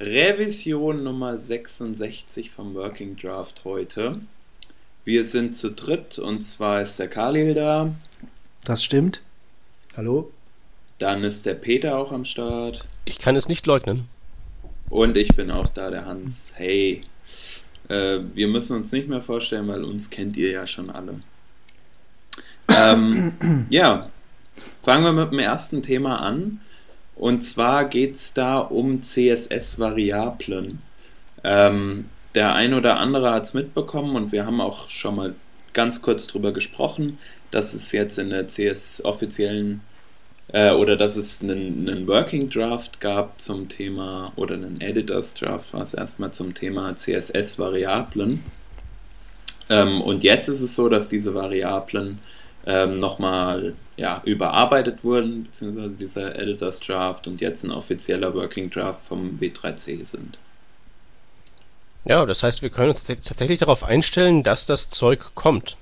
Revision Nummer 66 vom Working Draft heute. Wir sind zu dritt und zwar ist der Khalil da. Das stimmt. Hallo. Dann ist der Peter auch am Start. Ich kann es nicht leugnen. Und ich bin auch da, der Hans. Hey. Äh, wir müssen uns nicht mehr vorstellen, weil uns kennt ihr ja schon alle. Ähm, ja, fangen wir mit dem ersten Thema an. Und zwar geht es da um CSS-Variablen. Ähm, der ein oder andere hat es mitbekommen und wir haben auch schon mal ganz kurz drüber gesprochen, dass es jetzt in der CS offiziellen äh, oder dass es einen, einen, Working Draft gab zum Thema oder einen Editors Draft war es erstmal zum Thema CSS-Variablen. Ähm, und jetzt ist es so, dass diese Variablen ähm, nochmal ja, überarbeitet wurden, beziehungsweise dieser Editors Draft und jetzt ein offizieller Working Draft vom W3C sind. Ja, das heißt, wir können uns tatsächlich darauf einstellen, dass das Zeug kommt.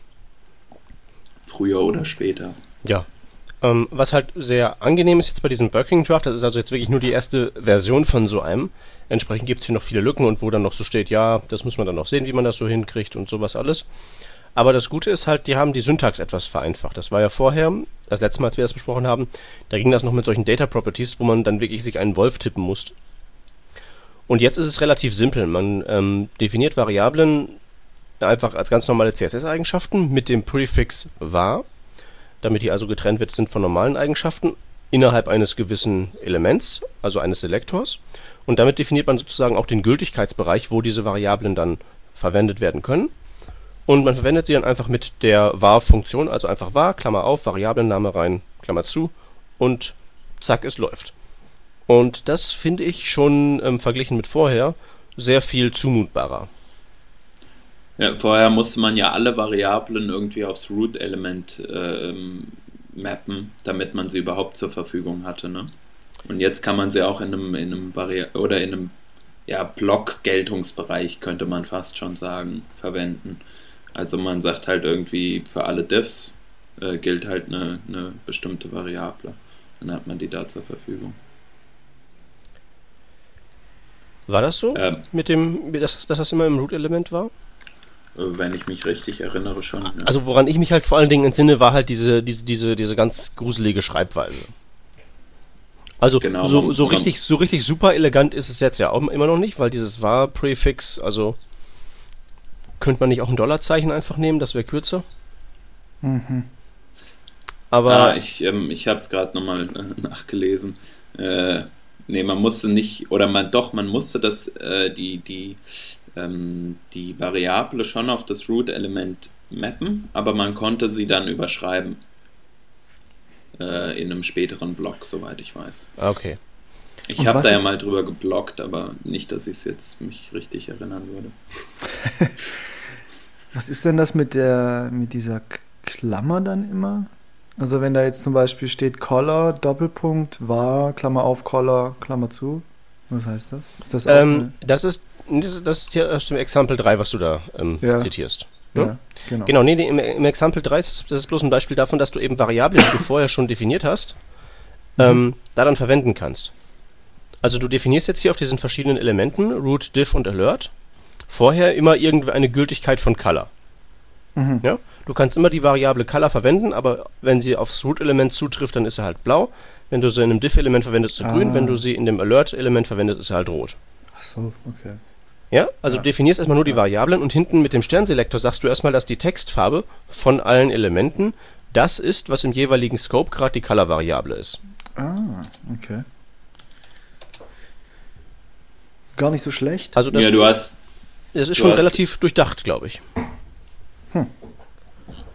Früher oder später. Ja. Ähm, was halt sehr angenehm ist jetzt bei diesem Working Draft, das ist also jetzt wirklich nur die erste Version von so einem. Entsprechend gibt es hier noch viele Lücken und wo dann noch so steht, ja, das muss man dann noch sehen, wie man das so hinkriegt und sowas alles. Aber das Gute ist halt, die haben die Syntax etwas vereinfacht. Das war ja vorher, das letzte Mal, als wir das besprochen haben, da ging das noch mit solchen Data Properties, wo man dann wirklich sich einen Wolf tippen musste. Und jetzt ist es relativ simpel. Man ähm, definiert Variablen einfach als ganz normale CSS-Eigenschaften mit dem Prefix var, damit die also getrennt wird sind von normalen Eigenschaften innerhalb eines gewissen Elements, also eines Selektors. Und damit definiert man sozusagen auch den Gültigkeitsbereich, wo diese Variablen dann verwendet werden können. Und man verwendet sie dann einfach mit der var-Funktion, also einfach var, Klammer auf, Variablenname rein, Klammer zu und zack, es läuft. Und das finde ich schon ähm, verglichen mit vorher sehr viel zumutbarer. Ja, vorher musste man ja alle Variablen irgendwie aufs Root-Element äh, mappen, damit man sie überhaupt zur Verfügung hatte. Ne? Und jetzt kann man sie auch in einem, in einem Vari oder in einem ja, Block-Geltungsbereich, könnte man fast schon sagen, verwenden. Also man sagt halt irgendwie für alle Diffs äh, gilt halt eine, eine bestimmte Variable. Dann hat man die da zur Verfügung. War das so? Ähm, mit dem, dass, dass das immer im Root-Element war? Wenn ich mich richtig erinnere schon. Ja. Also woran ich mich halt vor allen Dingen entsinne, war halt diese, diese, diese, diese ganz gruselige Schreibweise. Also genau, so, so richtig, so richtig super elegant ist es jetzt ja auch immer noch nicht, weil dieses war-Präfix, also könnte man nicht auch ein Dollarzeichen einfach nehmen, das wäre kürzer? Mhm. Aber. Ah, ich, ähm, ich habe es gerade nochmal äh, nachgelesen. Äh, nee, man musste nicht, oder man doch, man musste das, äh, die, die, ähm, die Variable schon auf das Root-Element mappen, aber man konnte sie dann überschreiben. Äh, in einem späteren Block, soweit ich weiß. Okay. Ich habe da ja mal drüber geblockt, aber nicht, dass ich es jetzt mich richtig erinnern würde. was ist denn das mit der mit dieser Klammer dann immer? Also wenn da jetzt zum Beispiel steht Collar, Doppelpunkt, war, Klammer auf, Collar, Klammer zu. Was heißt das? Ist das, ähm, das ist das ist hier aus dem Example 3, was du da ähm, ja. zitierst. Ja, ja, genau. Genau, nee, im, im Example 3 ist das ist bloß ein Beispiel davon, dass du eben Variablen, die du vorher schon definiert hast, mhm. ähm, da dann verwenden kannst. Also du definierst jetzt hier auf diesen verschiedenen Elementen, root, diff und alert, vorher immer irgendeine Gültigkeit von color. Mhm. Ja? Du kannst immer die Variable color verwenden, aber wenn sie aufs root-Element zutrifft, dann ist sie halt blau. Wenn du sie in einem diff-Element verwendest, ist sie ah. grün. Wenn du sie in dem alert-Element verwendest, ist sie halt rot. Ach so, okay. Ja, also ja. du definierst erstmal nur die Variablen und hinten mit dem Sternselektor sagst du erstmal, dass die Textfarbe von allen Elementen das ist, was im jeweiligen Scope gerade die Color-Variable ist. Ah, okay gar nicht so schlecht. Also das, ja, du hast. Das ist schon hast, relativ durchdacht, glaube ich. Hm.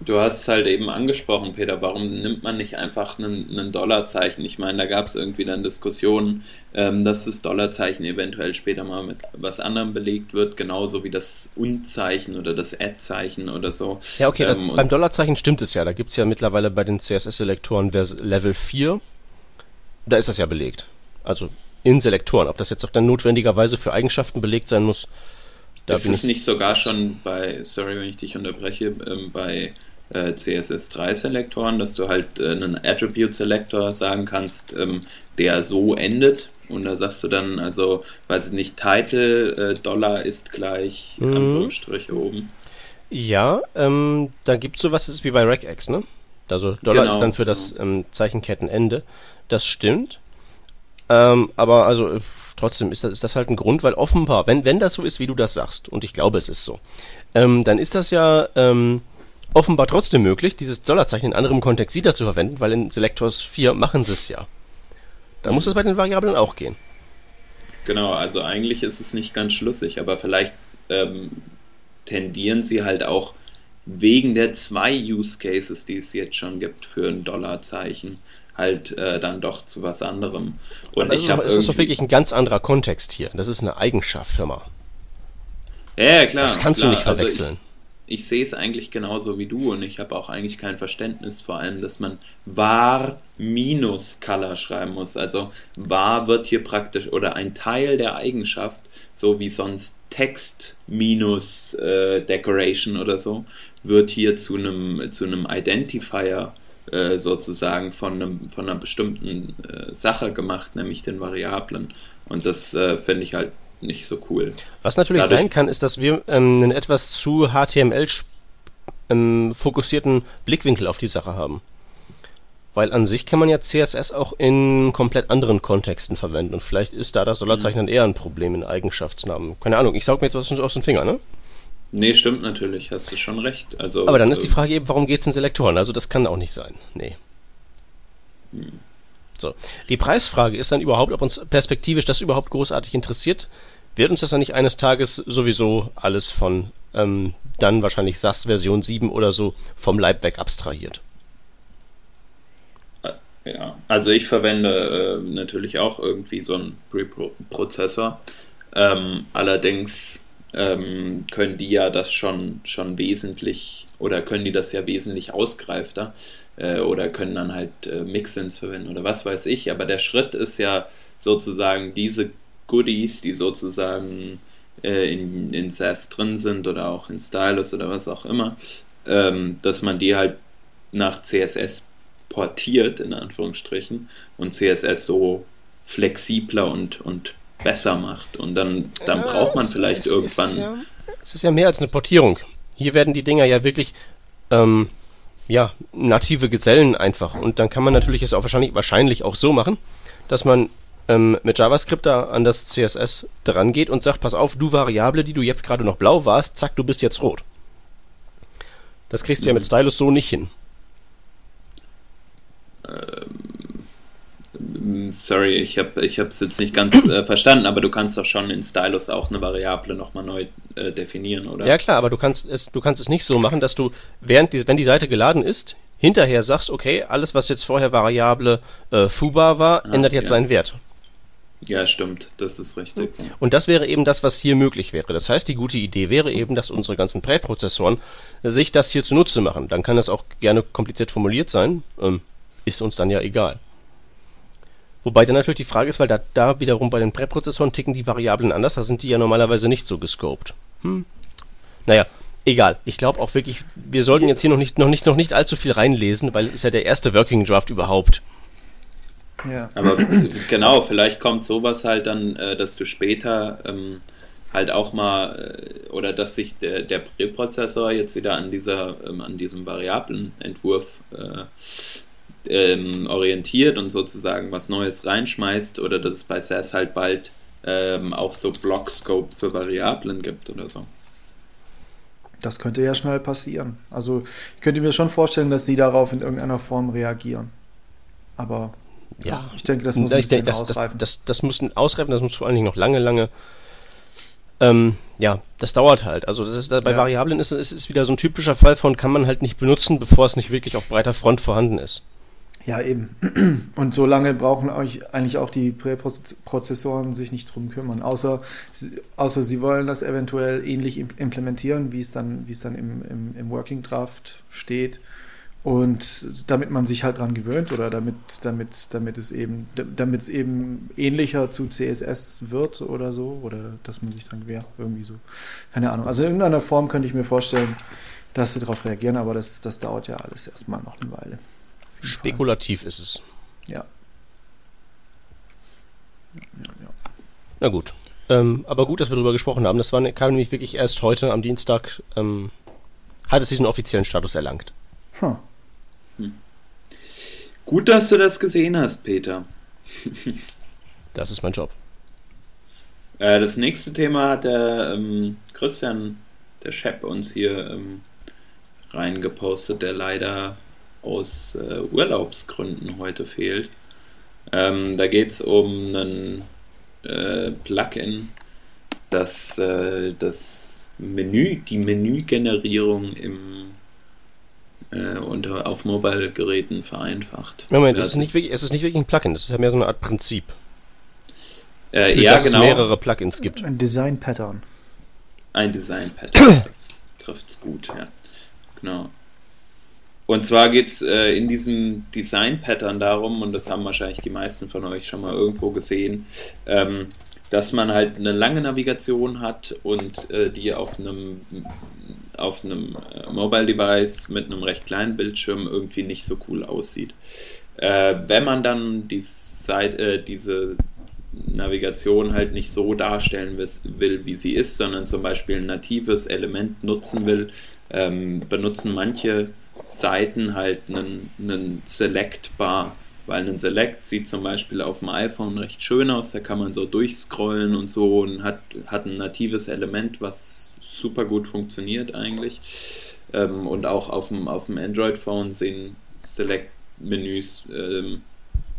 Du hast es halt eben angesprochen, Peter. Warum nimmt man nicht einfach ein Dollarzeichen? Ich meine, da gab es irgendwie dann Diskussionen, ähm, dass das Dollarzeichen eventuell später mal mit was anderem belegt wird, genauso wie das Und-Zeichen oder das Add-Zeichen oder so. Ja, okay, ähm, das, beim Dollarzeichen stimmt es ja. Da gibt es ja mittlerweile bei den CSS-Selektoren Level 4. Da ist das ja belegt. Also in Selektoren. Ob das jetzt auch dann notwendigerweise für Eigenschaften belegt sein muss, da ist es nicht sogar schon bei, sorry, wenn ich dich unterbreche, ähm, bei äh, CSS3-Selektoren, dass du halt äh, einen Attribute-Selektor sagen kannst, ähm, der so endet, Und da sagst du dann, also, weiß ich nicht, Title, äh, Dollar ist gleich, Mhm. Anführungsstriche oben. Ja, ähm, da gibt es sowas, das ist wie bei RegEx, ne? Also Dollar Genau, ist dann für das ähm, Zeichenkettenende. Das stimmt. Ähm, aber also äh, trotzdem ist das, ist das halt ein Grund, weil offenbar, wenn, wenn das so ist, wie du das sagst, und ich glaube, es ist so, ähm, dann ist das ja ähm, offenbar trotzdem möglich, dieses Dollarzeichen in anderem Kontext wieder zu verwenden, weil in Selectors 4 machen sie es ja. Dann muss das bei den Variablen auch gehen. Genau, also eigentlich ist es nicht ganz schlüssig, aber vielleicht ähm, tendieren sie halt auch wegen der zwei Use Cases, die es jetzt schon gibt für ein Dollarzeichen, halt äh, dann doch zu was anderem. Und das ich habe es ist doch wirklich ein ganz anderer Kontext hier. Das ist eine Eigenschaft, hör mal. ja, klar. Das kannst klar. du nicht Also verwechseln. ich, ich sehe es eigentlich genauso wie du und ich habe auch eigentlich kein Verständnis vor allem, dass man var minus color schreiben muss. Also var wird hier praktisch oder ein Teil der Eigenschaft, so wie sonst Text minus äh, Decoration oder so, wird hier zu einem zu einem Identifier äh, sozusagen von einem von einer bestimmten äh, Sache gemacht, nämlich den Variablen. Und das äh, finde ich halt nicht so cool. Was natürlich Dadurch- sein kann, ist, dass wir ähm, einen etwas zu HTML ähm, fokussierten Blickwinkel auf die Sache haben. Weil an sich kann man ja CSS auch in komplett anderen Kontexten verwenden. Und vielleicht ist da das Dollarzeichen dann eher ein Problem in Eigenschaftsnamen. Keine Ahnung, ich saug mir jetzt was aus den Fingern, ne? Nee, stimmt natürlich, hast du schon recht. Also, Aber dann ist die äh, Frage eben, warum geht es in Selektoren? Also das kann auch nicht sein. Nee. So. Die Preisfrage ist dann überhaupt, ob uns perspektivisch das überhaupt großartig interessiert. Wird uns das dann nicht eines Tages sowieso alles von ähm, dann wahrscheinlich SAS Version 7 oder so vom Leib weg abstrahiert? Ja, also ich verwende äh, natürlich auch irgendwie so einen Preprozessor. Ähm, allerdings ähm, können die ja das schon, schon wesentlich oder können die das ja wesentlich ausgereifter äh, oder können dann halt äh, Mixins verwenden oder was weiß ich. Aber der Schritt ist ja sozusagen diese Goodies, die sozusagen äh, in, in SAS drin sind oder auch in Stylus oder was auch immer, ähm, dass man die halt nach CSS portiert, in Anführungsstrichen, und CSS so flexibler und, und besser macht. Und dann, dann Ja, braucht man es- vielleicht es irgendwann. Ist ja, es ist ja mehr als eine Portierung. Hier werden die Dinger ja wirklich ähm, ja, native Gesellen einfach. Und dann kann man natürlich es auch wahrscheinlich, wahrscheinlich auch so machen, dass man ähm, mit JavaScript da an das CSS dran geht und sagt, pass auf, du Variable, die du jetzt gerade noch blau warst, zack, du bist jetzt rot. Das kriegst du ja mit Stylus so nicht hin. Mm, Sorry, ich habe ich es jetzt nicht ganz äh, verstanden, aber du kannst doch schon in Stylus auch eine Variable nochmal neu äh, definieren, oder? Ja klar, aber du kannst es, du kannst es nicht so machen, dass du, während die, wenn die Seite geladen ist, hinterher sagst, okay, alles, was jetzt vorher Variable äh, Fubar war, Ah, ändert jetzt ja. seinen Wert. Ja, stimmt, das ist richtig. Und das wäre eben das, was hier möglich wäre. Das heißt, die gute Idee wäre eben, dass unsere ganzen Präprozessoren sich das hier zunutze machen. Dann kann das auch gerne kompliziert formuliert sein. Ähm, ist uns dann ja egal. Wobei dann natürlich die Frage ist, weil da, da wiederum bei den Präprozessoren ticken die Variablen anders, da sind die ja normalerweise nicht so gescoped. Hm. Naja, egal. Ich glaube auch wirklich, wir sollten jetzt hier noch nicht, noch, nicht, noch nicht allzu viel reinlesen, weil es ist ja der erste Working Draft überhaupt. Ja. Aber genau, vielleicht kommt sowas halt dann, äh, dass du später ähm, halt auch mal äh, oder dass sich der, der Präprozessor jetzt wieder an dieser ähm, an diesem Variablenentwurf äh, ähm, orientiert und sozusagen was Neues reinschmeißt oder dass es bei SAS halt bald ähm, auch so Block-Scope für Variablen gibt oder so. Das könnte ja schnell passieren. Also ich könnte mir schon vorstellen, dass sie darauf in irgendeiner Form reagieren. Aber Ja, ich denke, das muss ein denke, bisschen das, ausreifen. Das, das, das muss ein- ausreifen, das muss vor allen Dingen noch lange, lange. Ähm, ja, das dauert halt. Also das ist, bei Ja. Variablen ist es ist wieder so ein typischer Fall von, kann man halt nicht benutzen, bevor es nicht wirklich auf breiter Front vorhanden ist. Ja, eben. Und so lange brauchen euch eigentlich auch die Präprozessoren sich nicht drum kümmern. Außer, außer sie wollen das eventuell ähnlich im- implementieren, wie es dann, wie es dann im, im, im Working Draft steht. Und damit man sich halt dran gewöhnt oder damit, damit, damit es eben, damit es eben ähnlicher zu CSS wird oder so, oder dass man sich dran gewöhnt, irgendwie so. Keine Ahnung. Also in irgendeiner Form könnte ich mir vorstellen, dass sie darauf reagieren, aber das, das dauert ja alles erstmal noch eine Weile. Jeden Fall. Spekulativ ist es. Ja. ja, ja. Na gut. Ähm, aber gut, dass wir darüber gesprochen haben. Das war, kam nämlich wirklich erst heute am Dienstag, ähm, hat es diesen offiziellen Status erlangt. Hm. Hm. Gut, dass du das gesehen hast, Peter. das ist mein Job. Äh, das nächste Thema hat der ähm, Christian, der Chef, uns hier ähm, reingepostet, der leider aus äh, Urlaubsgründen heute fehlt. Ähm, da geht es um ein äh, Plugin, das äh, das Menü, die Menügenerierung im äh, unter, auf Mobile-Geräten vereinfacht. Moment, es ist, nicht wirklich, es ist nicht wirklich ein Plugin, das ist ja mehr so eine Art Prinzip. Äh, ja, dass genau. es mehrere Plugins gibt. Ein Design-Pattern. Ein Design-Pattern, das trifft es gut, ja. Genau. Und zwar geht es äh, in diesem Design-Pattern darum, und das haben wahrscheinlich die meisten von euch schon mal irgendwo gesehen, ähm, dass man halt eine lange Navigation hat und äh, die auf einem auf einem äh, Mobile Device mit einem recht kleinen Bildschirm irgendwie nicht so cool aussieht. Äh, wenn man dann die Seite, äh, diese Navigation halt nicht so darstellen will, wie sie ist, sondern zum Beispiel ein natives Element nutzen will, ähm, benutzen manche Seiten halt einen, einen Select-Bar weil ein Select sieht zum Beispiel auf dem iPhone recht schön aus, da kann man so durchscrollen und so und hat, hat ein natives Element, was super gut funktioniert eigentlich. Ähm, und auch auf dem, auf dem Android-Phone sehen Select-Menüs, ähm,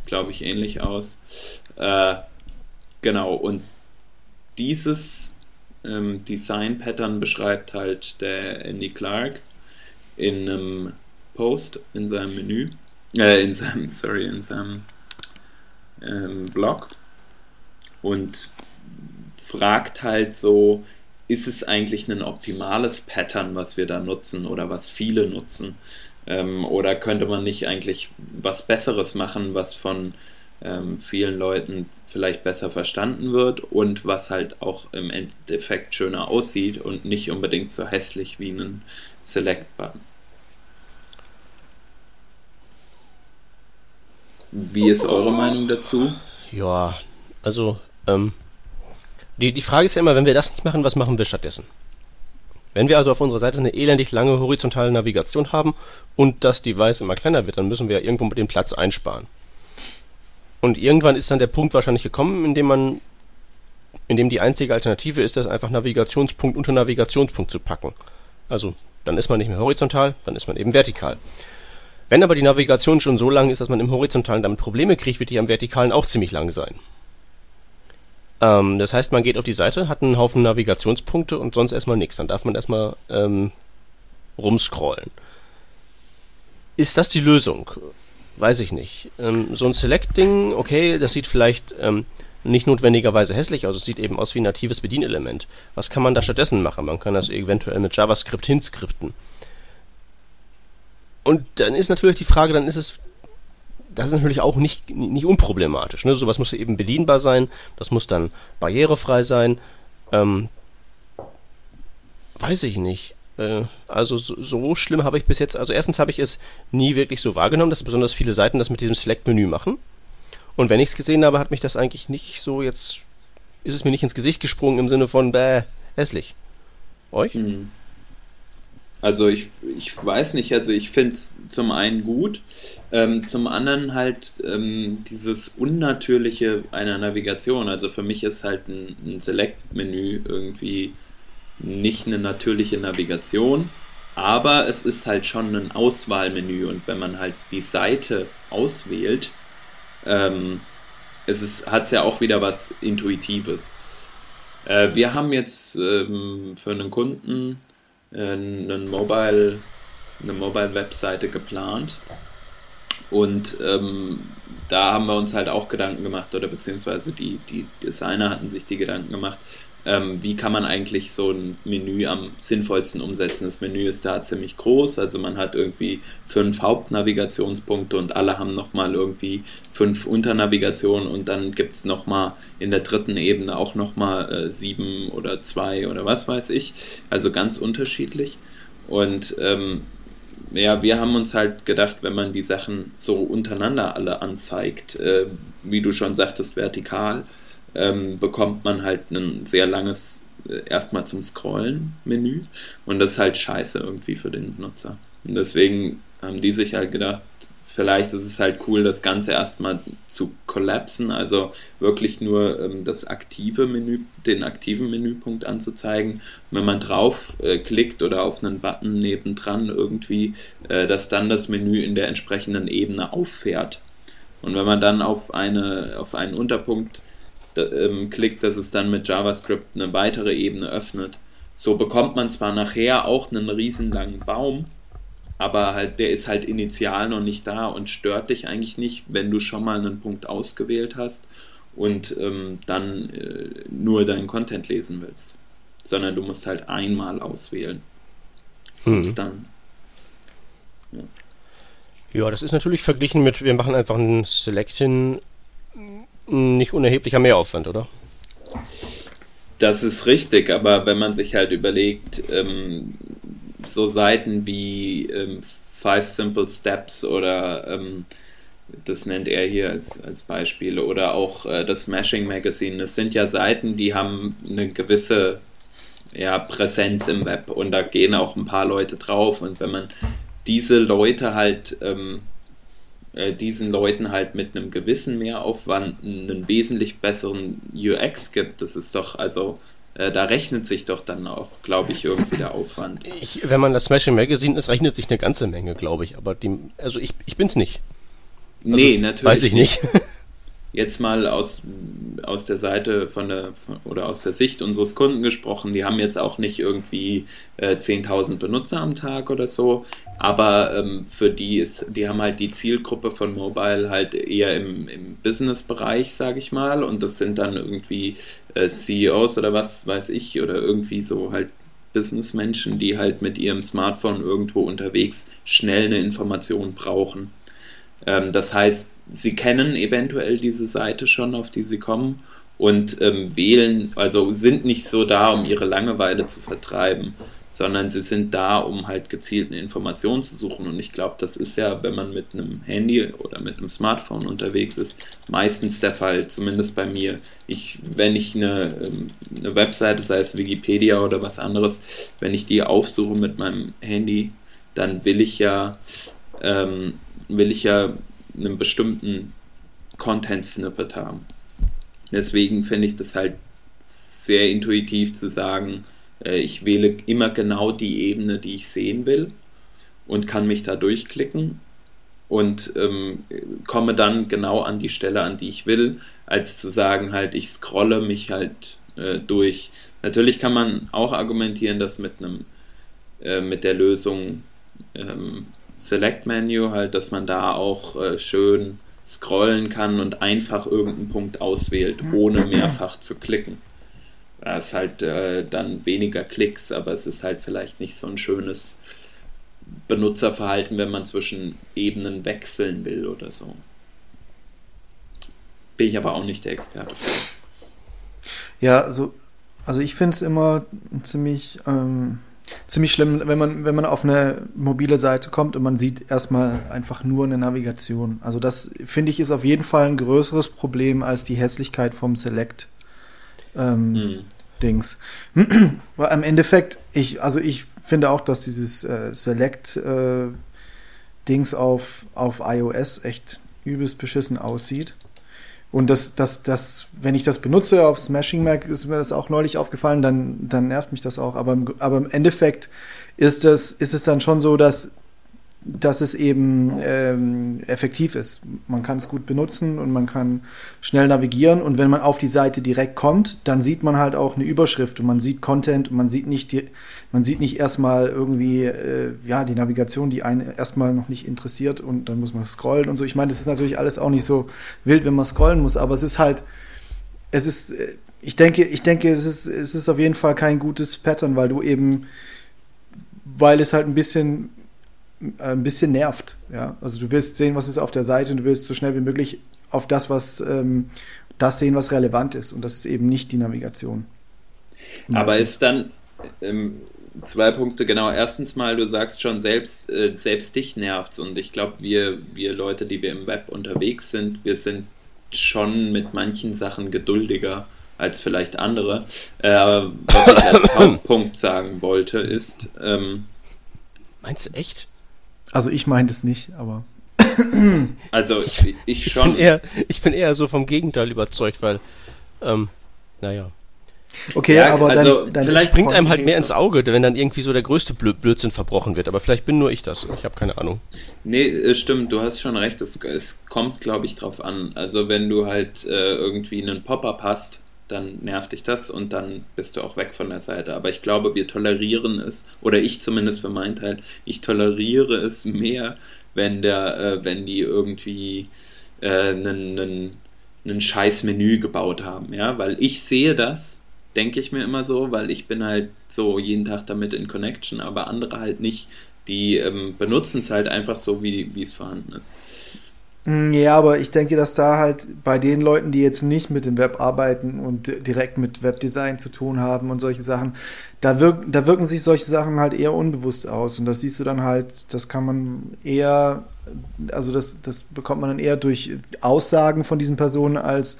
glaube ich, ähnlich aus. Äh, genau, und dieses ähm, Design-Pattern beschreibt halt der Andy Clark in einem Post in seinem Menü äh, in seinem, sorry, in seinem ähm, Blog und fragt halt so, ist es eigentlich ein optimales Pattern, was wir da nutzen oder was viele nutzen? Ähm, oder könnte man nicht eigentlich was Besseres machen, was von ähm, vielen Leuten vielleicht besser verstanden wird und was halt auch im Endeffekt schöner aussieht und nicht unbedingt so hässlich wie ein Select-Button? Wie ist eure Meinung dazu? Ja, also, ähm, die, die Frage ist ja immer, wenn wir das nicht machen, was machen wir stattdessen? Wenn wir also auf unserer Seite eine elendig lange horizontale Navigation haben und das Device immer kleiner wird, dann müssen wir ja irgendwo mit dem Platz einsparen. Und irgendwann ist dann der Punkt wahrscheinlich gekommen, in dem man, in dem die einzige Alternative ist, das einfach Navigationspunkt unter Navigationspunkt zu packen. Also, dann ist man nicht mehr horizontal, dann ist man eben vertikal. Wenn aber die Navigation schon so lang ist, dass man im Horizontalen damit Probleme kriegt, wird die am Vertikalen auch ziemlich lang sein. Ähm, das heißt, man geht auf die Seite, hat einen Haufen Navigationspunkte und sonst erstmal nichts. Dann darf man erstmal ähm, rumscrollen. Ist das die Lösung? Weiß ich nicht. Ähm, so ein Select-Ding, okay, das sieht vielleicht ähm, nicht notwendigerweise hässlich aus. Es sieht eben aus wie ein natives Bedienelement. Was kann man da stattdessen machen? Man kann das eventuell mit JavaScript hinskripten. Und dann ist natürlich die Frage, dann ist es, das ist natürlich auch nicht, nicht unproblematisch. Ne? Sowas muss eben bedienbar sein, das muss dann barrierefrei sein. Ähm, weiß ich nicht. Äh, also so, so schlimm habe ich bis jetzt, also erstens habe ich es nie wirklich so wahrgenommen, dass besonders viele Seiten das mit diesem Select-Menü machen. Und wenn ich es gesehen habe, hat mich das eigentlich nicht so jetzt, ist es mir nicht ins Gesicht gesprungen im Sinne von, bäh, hässlich. Euch? Mhm. Also ich, ich weiß nicht, also ich finde es zum einen gut, ähm, zum anderen halt ähm, dieses Unnatürliche einer Navigation. Also für mich ist halt ein, ein Select-Menü irgendwie nicht eine natürliche Navigation, aber es ist halt schon ein Auswahlmenü und wenn man halt die Seite auswählt, ähm, es hat ja auch wieder was Intuitives. Äh, wir haben jetzt ähm, für einen Kunden einen Mobile, eine Mobile-Webseite geplant. Und ähm, da haben wir uns halt auch Gedanken gemacht, oder beziehungsweise die, die Designer hatten sich die Gedanken gemacht, ähm, wie kann man eigentlich so ein Menü am sinnvollsten umsetzen. Das Menü ist da ziemlich groß, also man hat irgendwie fünf Hauptnavigationspunkte und alle haben nochmal irgendwie fünf Unternavigationen und dann gibt es nochmal in der dritten Ebene auch nochmal äh, sieben oder zwei oder was weiß ich. Also ganz unterschiedlich. Und ähm, ja, wir haben uns halt gedacht, wenn man die Sachen so untereinander alle anzeigt, äh, wie du schon sagtest, vertikal, ähm, bekommt man halt ein sehr langes äh, erstmal zum Scrollen Menü und das ist halt scheiße irgendwie für den Nutzer. Und deswegen haben die sich halt gedacht, vielleicht ist es halt cool, das Ganze erstmal zu kollapsen, also wirklich nur ähm, das aktive Menü, den aktiven Menüpunkt anzuzeigen. Wenn man drauf äh, klickt oder auf einen Button nebendran irgendwie, äh, dass dann das Menü in der entsprechenden Ebene auffährt. Und wenn man dann auf, eine, auf einen Unterpunkt ähm, klickt, dass es dann mit JavaScript eine weitere Ebene öffnet. So bekommt man zwar nachher auch einen riesenlangen Baum, aber halt der ist halt initial noch nicht da und stört dich eigentlich nicht, wenn du schon mal einen Punkt ausgewählt hast und ähm, dann äh, nur deinen Content lesen willst, sondern du musst halt einmal auswählen. Hm. Dann. Ja. ja, das ist natürlich verglichen mit, wir machen einfach ein Selection nicht unerheblicher Mehraufwand, oder? Das ist richtig, aber wenn man sich halt überlegt, ähm, so Seiten wie ähm, Five Simple Steps oder ähm, das nennt er hier als, als Beispiel oder auch äh, das Smashing Magazine, das sind ja Seiten, die haben eine gewisse ja, Präsenz im Web und da gehen auch ein paar Leute drauf und wenn man diese Leute halt ähm, äh, diesen Leuten halt mit einem gewissen Mehraufwand einen wesentlich besseren UX gibt, das ist doch also äh, da rechnet sich doch dann auch, glaube ich, irgendwie der Aufwand. Ich, wenn man das Smashing Magazine ist, rechnet sich eine ganze Menge, glaube ich. Aber die, also ich, ich bin es nicht. Also, nee, natürlich. Weiß ich nicht. Jetzt mal aus, aus der Seite von der oder aus der Sicht unseres Kunden gesprochen, die haben jetzt auch nicht irgendwie äh, 10.000 Benutzer am Tag oder so, aber ähm, für die ist, die haben halt die Zielgruppe von Mobile halt eher im, im Business-Bereich, sage ich mal, und das sind dann irgendwie äh, CEOs oder was weiß ich oder irgendwie so halt Businessmenschen, die halt mit ihrem Smartphone irgendwo unterwegs schnell eine Information brauchen. Ähm, das heißt, sie kennen eventuell diese Seite schon, auf die sie kommen und ähm, wählen, also sind nicht so da, um ihre Langeweile zu vertreiben, sondern sie sind da, um halt gezielt eine Information zu suchen. Und ich glaube, das ist ja, wenn man mit einem Handy oder mit einem Smartphone unterwegs ist, meistens der Fall, zumindest bei mir. Ich, wenn ich eine, ähm, eine Webseite, sei es Wikipedia oder was anderes, wenn ich die aufsuche mit meinem Handy, dann will ich ja, ähm, will ich ja einen bestimmten Content-Snippet haben. Deswegen finde ich das halt sehr intuitiv zu sagen, äh, ich wähle immer genau die Ebene, die ich sehen will und kann mich da durchklicken und ähm, komme dann genau an die Stelle, an die ich will, als zu sagen, halt, ich scrolle mich halt äh, durch. Natürlich kann man auch argumentieren, dass mit einem äh, mit der Lösung ähm, Select Menu halt, dass man da auch äh, schön scrollen kann und einfach irgendeinen Punkt auswählt, ohne mehrfach zu klicken. Da ist halt äh, dann weniger Klicks, aber es ist halt vielleicht nicht so ein schönes Benutzerverhalten, wenn man zwischen Ebenen wechseln will oder so. Bin ich aber auch nicht der Experte für. Ja, also, also ich finde es immer ziemlich, ähm, ziemlich schlimm, wenn man, wenn man auf eine mobile Seite kommt und man sieht erstmal einfach nur eine Navigation. Also das finde ich ist auf jeden Fall ein größeres Problem als die Hässlichkeit vom Select. Ähm, hm. Dings. Weil im Endeffekt, ich, also ich finde auch, dass dieses äh, Select äh, Dings auf, auf iOS echt übelst beschissen aussieht. Und das, das, das, wenn ich das benutze auf Smashing Mac, ist mir das auch neulich aufgefallen, dann, dann nervt mich das auch. Aber, aber im Endeffekt ist, das, ist es dann schon so, dass dass es eben ähm, effektiv ist. Man kann es gut benutzen und man kann schnell navigieren und wenn man auf die Seite direkt kommt, dann sieht man halt auch eine Überschrift und man sieht Content und man sieht nicht die, man sieht nicht erstmal irgendwie äh, ja die Navigation, die einen erstmal noch nicht interessiert und dann muss man scrollen und so. Ich meine, das ist natürlich alles auch nicht so wild, wenn man scrollen muss, aber es ist halt es ist äh, ich denke, ich denke, es ist es ist auf jeden Fall kein gutes Pattern, weil du eben weil es halt ein bisschen ein bisschen nervt. Ja? Also du willst sehen, was ist auf der Seite und du willst so schnell wie möglich auf das, was ähm, das sehen, was relevant ist. Und das ist eben nicht die Navigation. Aber ist dann ähm, zwei Punkte, genau. Erstens mal, du sagst schon, selbst, äh, selbst dich nervt Und ich glaube, wir, wir Leute, die wir im Web unterwegs sind, wir sind schon mit manchen Sachen geduldiger als vielleicht andere. Äh, aber was ich als Hauptpunkt sagen wollte, ist. Ähm, Meinst du echt? Also ich meinte es nicht, aber. Also ich, ich schon. Ich bin, eher, ich bin eher so vom Gegenteil überzeugt, weil, ähm, naja. Okay, ja, aber also dann, dann vielleicht bringt einem halt mehr ins Auge, wenn dann irgendwie so der größte Blödsinn verbrochen wird. Aber vielleicht bin nur ich das. Ich habe keine Ahnung. Nee, äh, stimmt, du hast schon recht. Es, es kommt, glaube ich, drauf an. Also wenn du halt äh, irgendwie einen Pop-up hast, dann nervt dich das und dann bist du auch weg von der Seite. Aber ich glaube, wir tolerieren es, oder ich zumindest für meinen Teil, ich toleriere es mehr, wenn der, äh, wenn die irgendwie einen, äh, scheiß Menü gebaut haben, ja, weil ich sehe das denke ich mir immer so, weil ich bin halt so jeden Tag damit in Connection, aber andere halt nicht. Die ähm, benutzen es halt einfach so, wie es vorhanden ist. Mm, ja, aber ich denke, dass da halt bei den Leuten, die jetzt nicht mit dem Web arbeiten und direkt mit Webdesign zu tun haben und solche Sachen, da, wirk da wirken sich solche Sachen halt eher unbewusst aus. Und das siehst du dann halt, das kann man eher, also das, das bekommt man dann eher durch Aussagen von diesen Personen als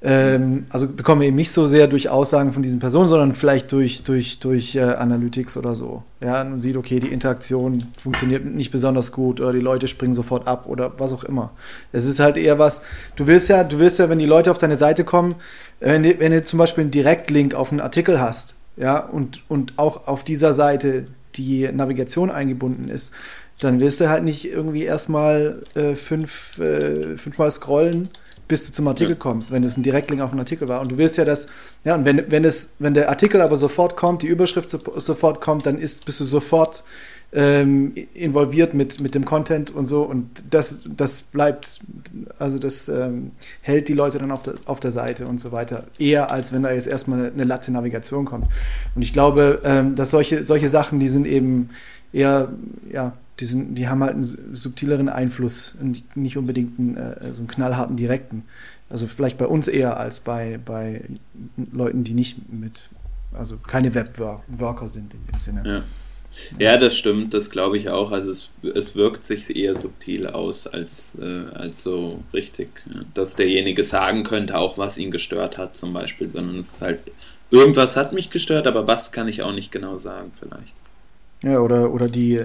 ähm, also bekommen wir eben nicht so sehr durch Aussagen von diesen Personen, sondern vielleicht durch, durch, durch äh, Analytics oder so. Ja, man sieht, okay, die Interaktion funktioniert nicht besonders gut oder die Leute springen sofort ab oder was auch immer. Es ist halt eher was, du willst ja, du willst ja, wenn die Leute auf deine Seite kommen, wenn du, wenn du zum Beispiel einen Direktlink auf einen Artikel hast, ja, und, und auch auf dieser Seite die Navigation eingebunden ist, dann willst du halt nicht irgendwie erstmal äh, fünf, äh, fünfmal scrollen bis du zum Artikel ja. kommst, wenn es ein Direktlink auf einen Artikel war. Und du willst ja das, ja, und wenn, wenn, es, wenn der Artikel aber sofort kommt, die Überschrift so, sofort kommt, dann ist, bist du sofort ähm, involviert mit, mit dem Content und so. Und das, das bleibt, also das ähm, hält die Leute dann auf der, auf der Seite und so weiter. Eher als wenn da jetzt erstmal eine, eine latte Navigation kommt. Und ich glaube, ähm, dass solche, solche Sachen, die sind eben eher, ja, die, sind, die haben halt einen subtileren Einfluss und nicht unbedingt einen, äh, so einen knallharten direkten. Also vielleicht bei uns eher als bei, bei Leuten, die nicht mit, also keine Webworker sind in dem Sinne. Ja. Ja, das stimmt, das glaube ich auch. Also es, es wirkt sich eher subtil aus als, äh, als so richtig, dass derjenige sagen könnte, auch was ihn gestört hat zum Beispiel, sondern es ist halt, irgendwas hat mich gestört, aber was kann ich auch nicht genau sagen vielleicht. Ja, oder, oder die,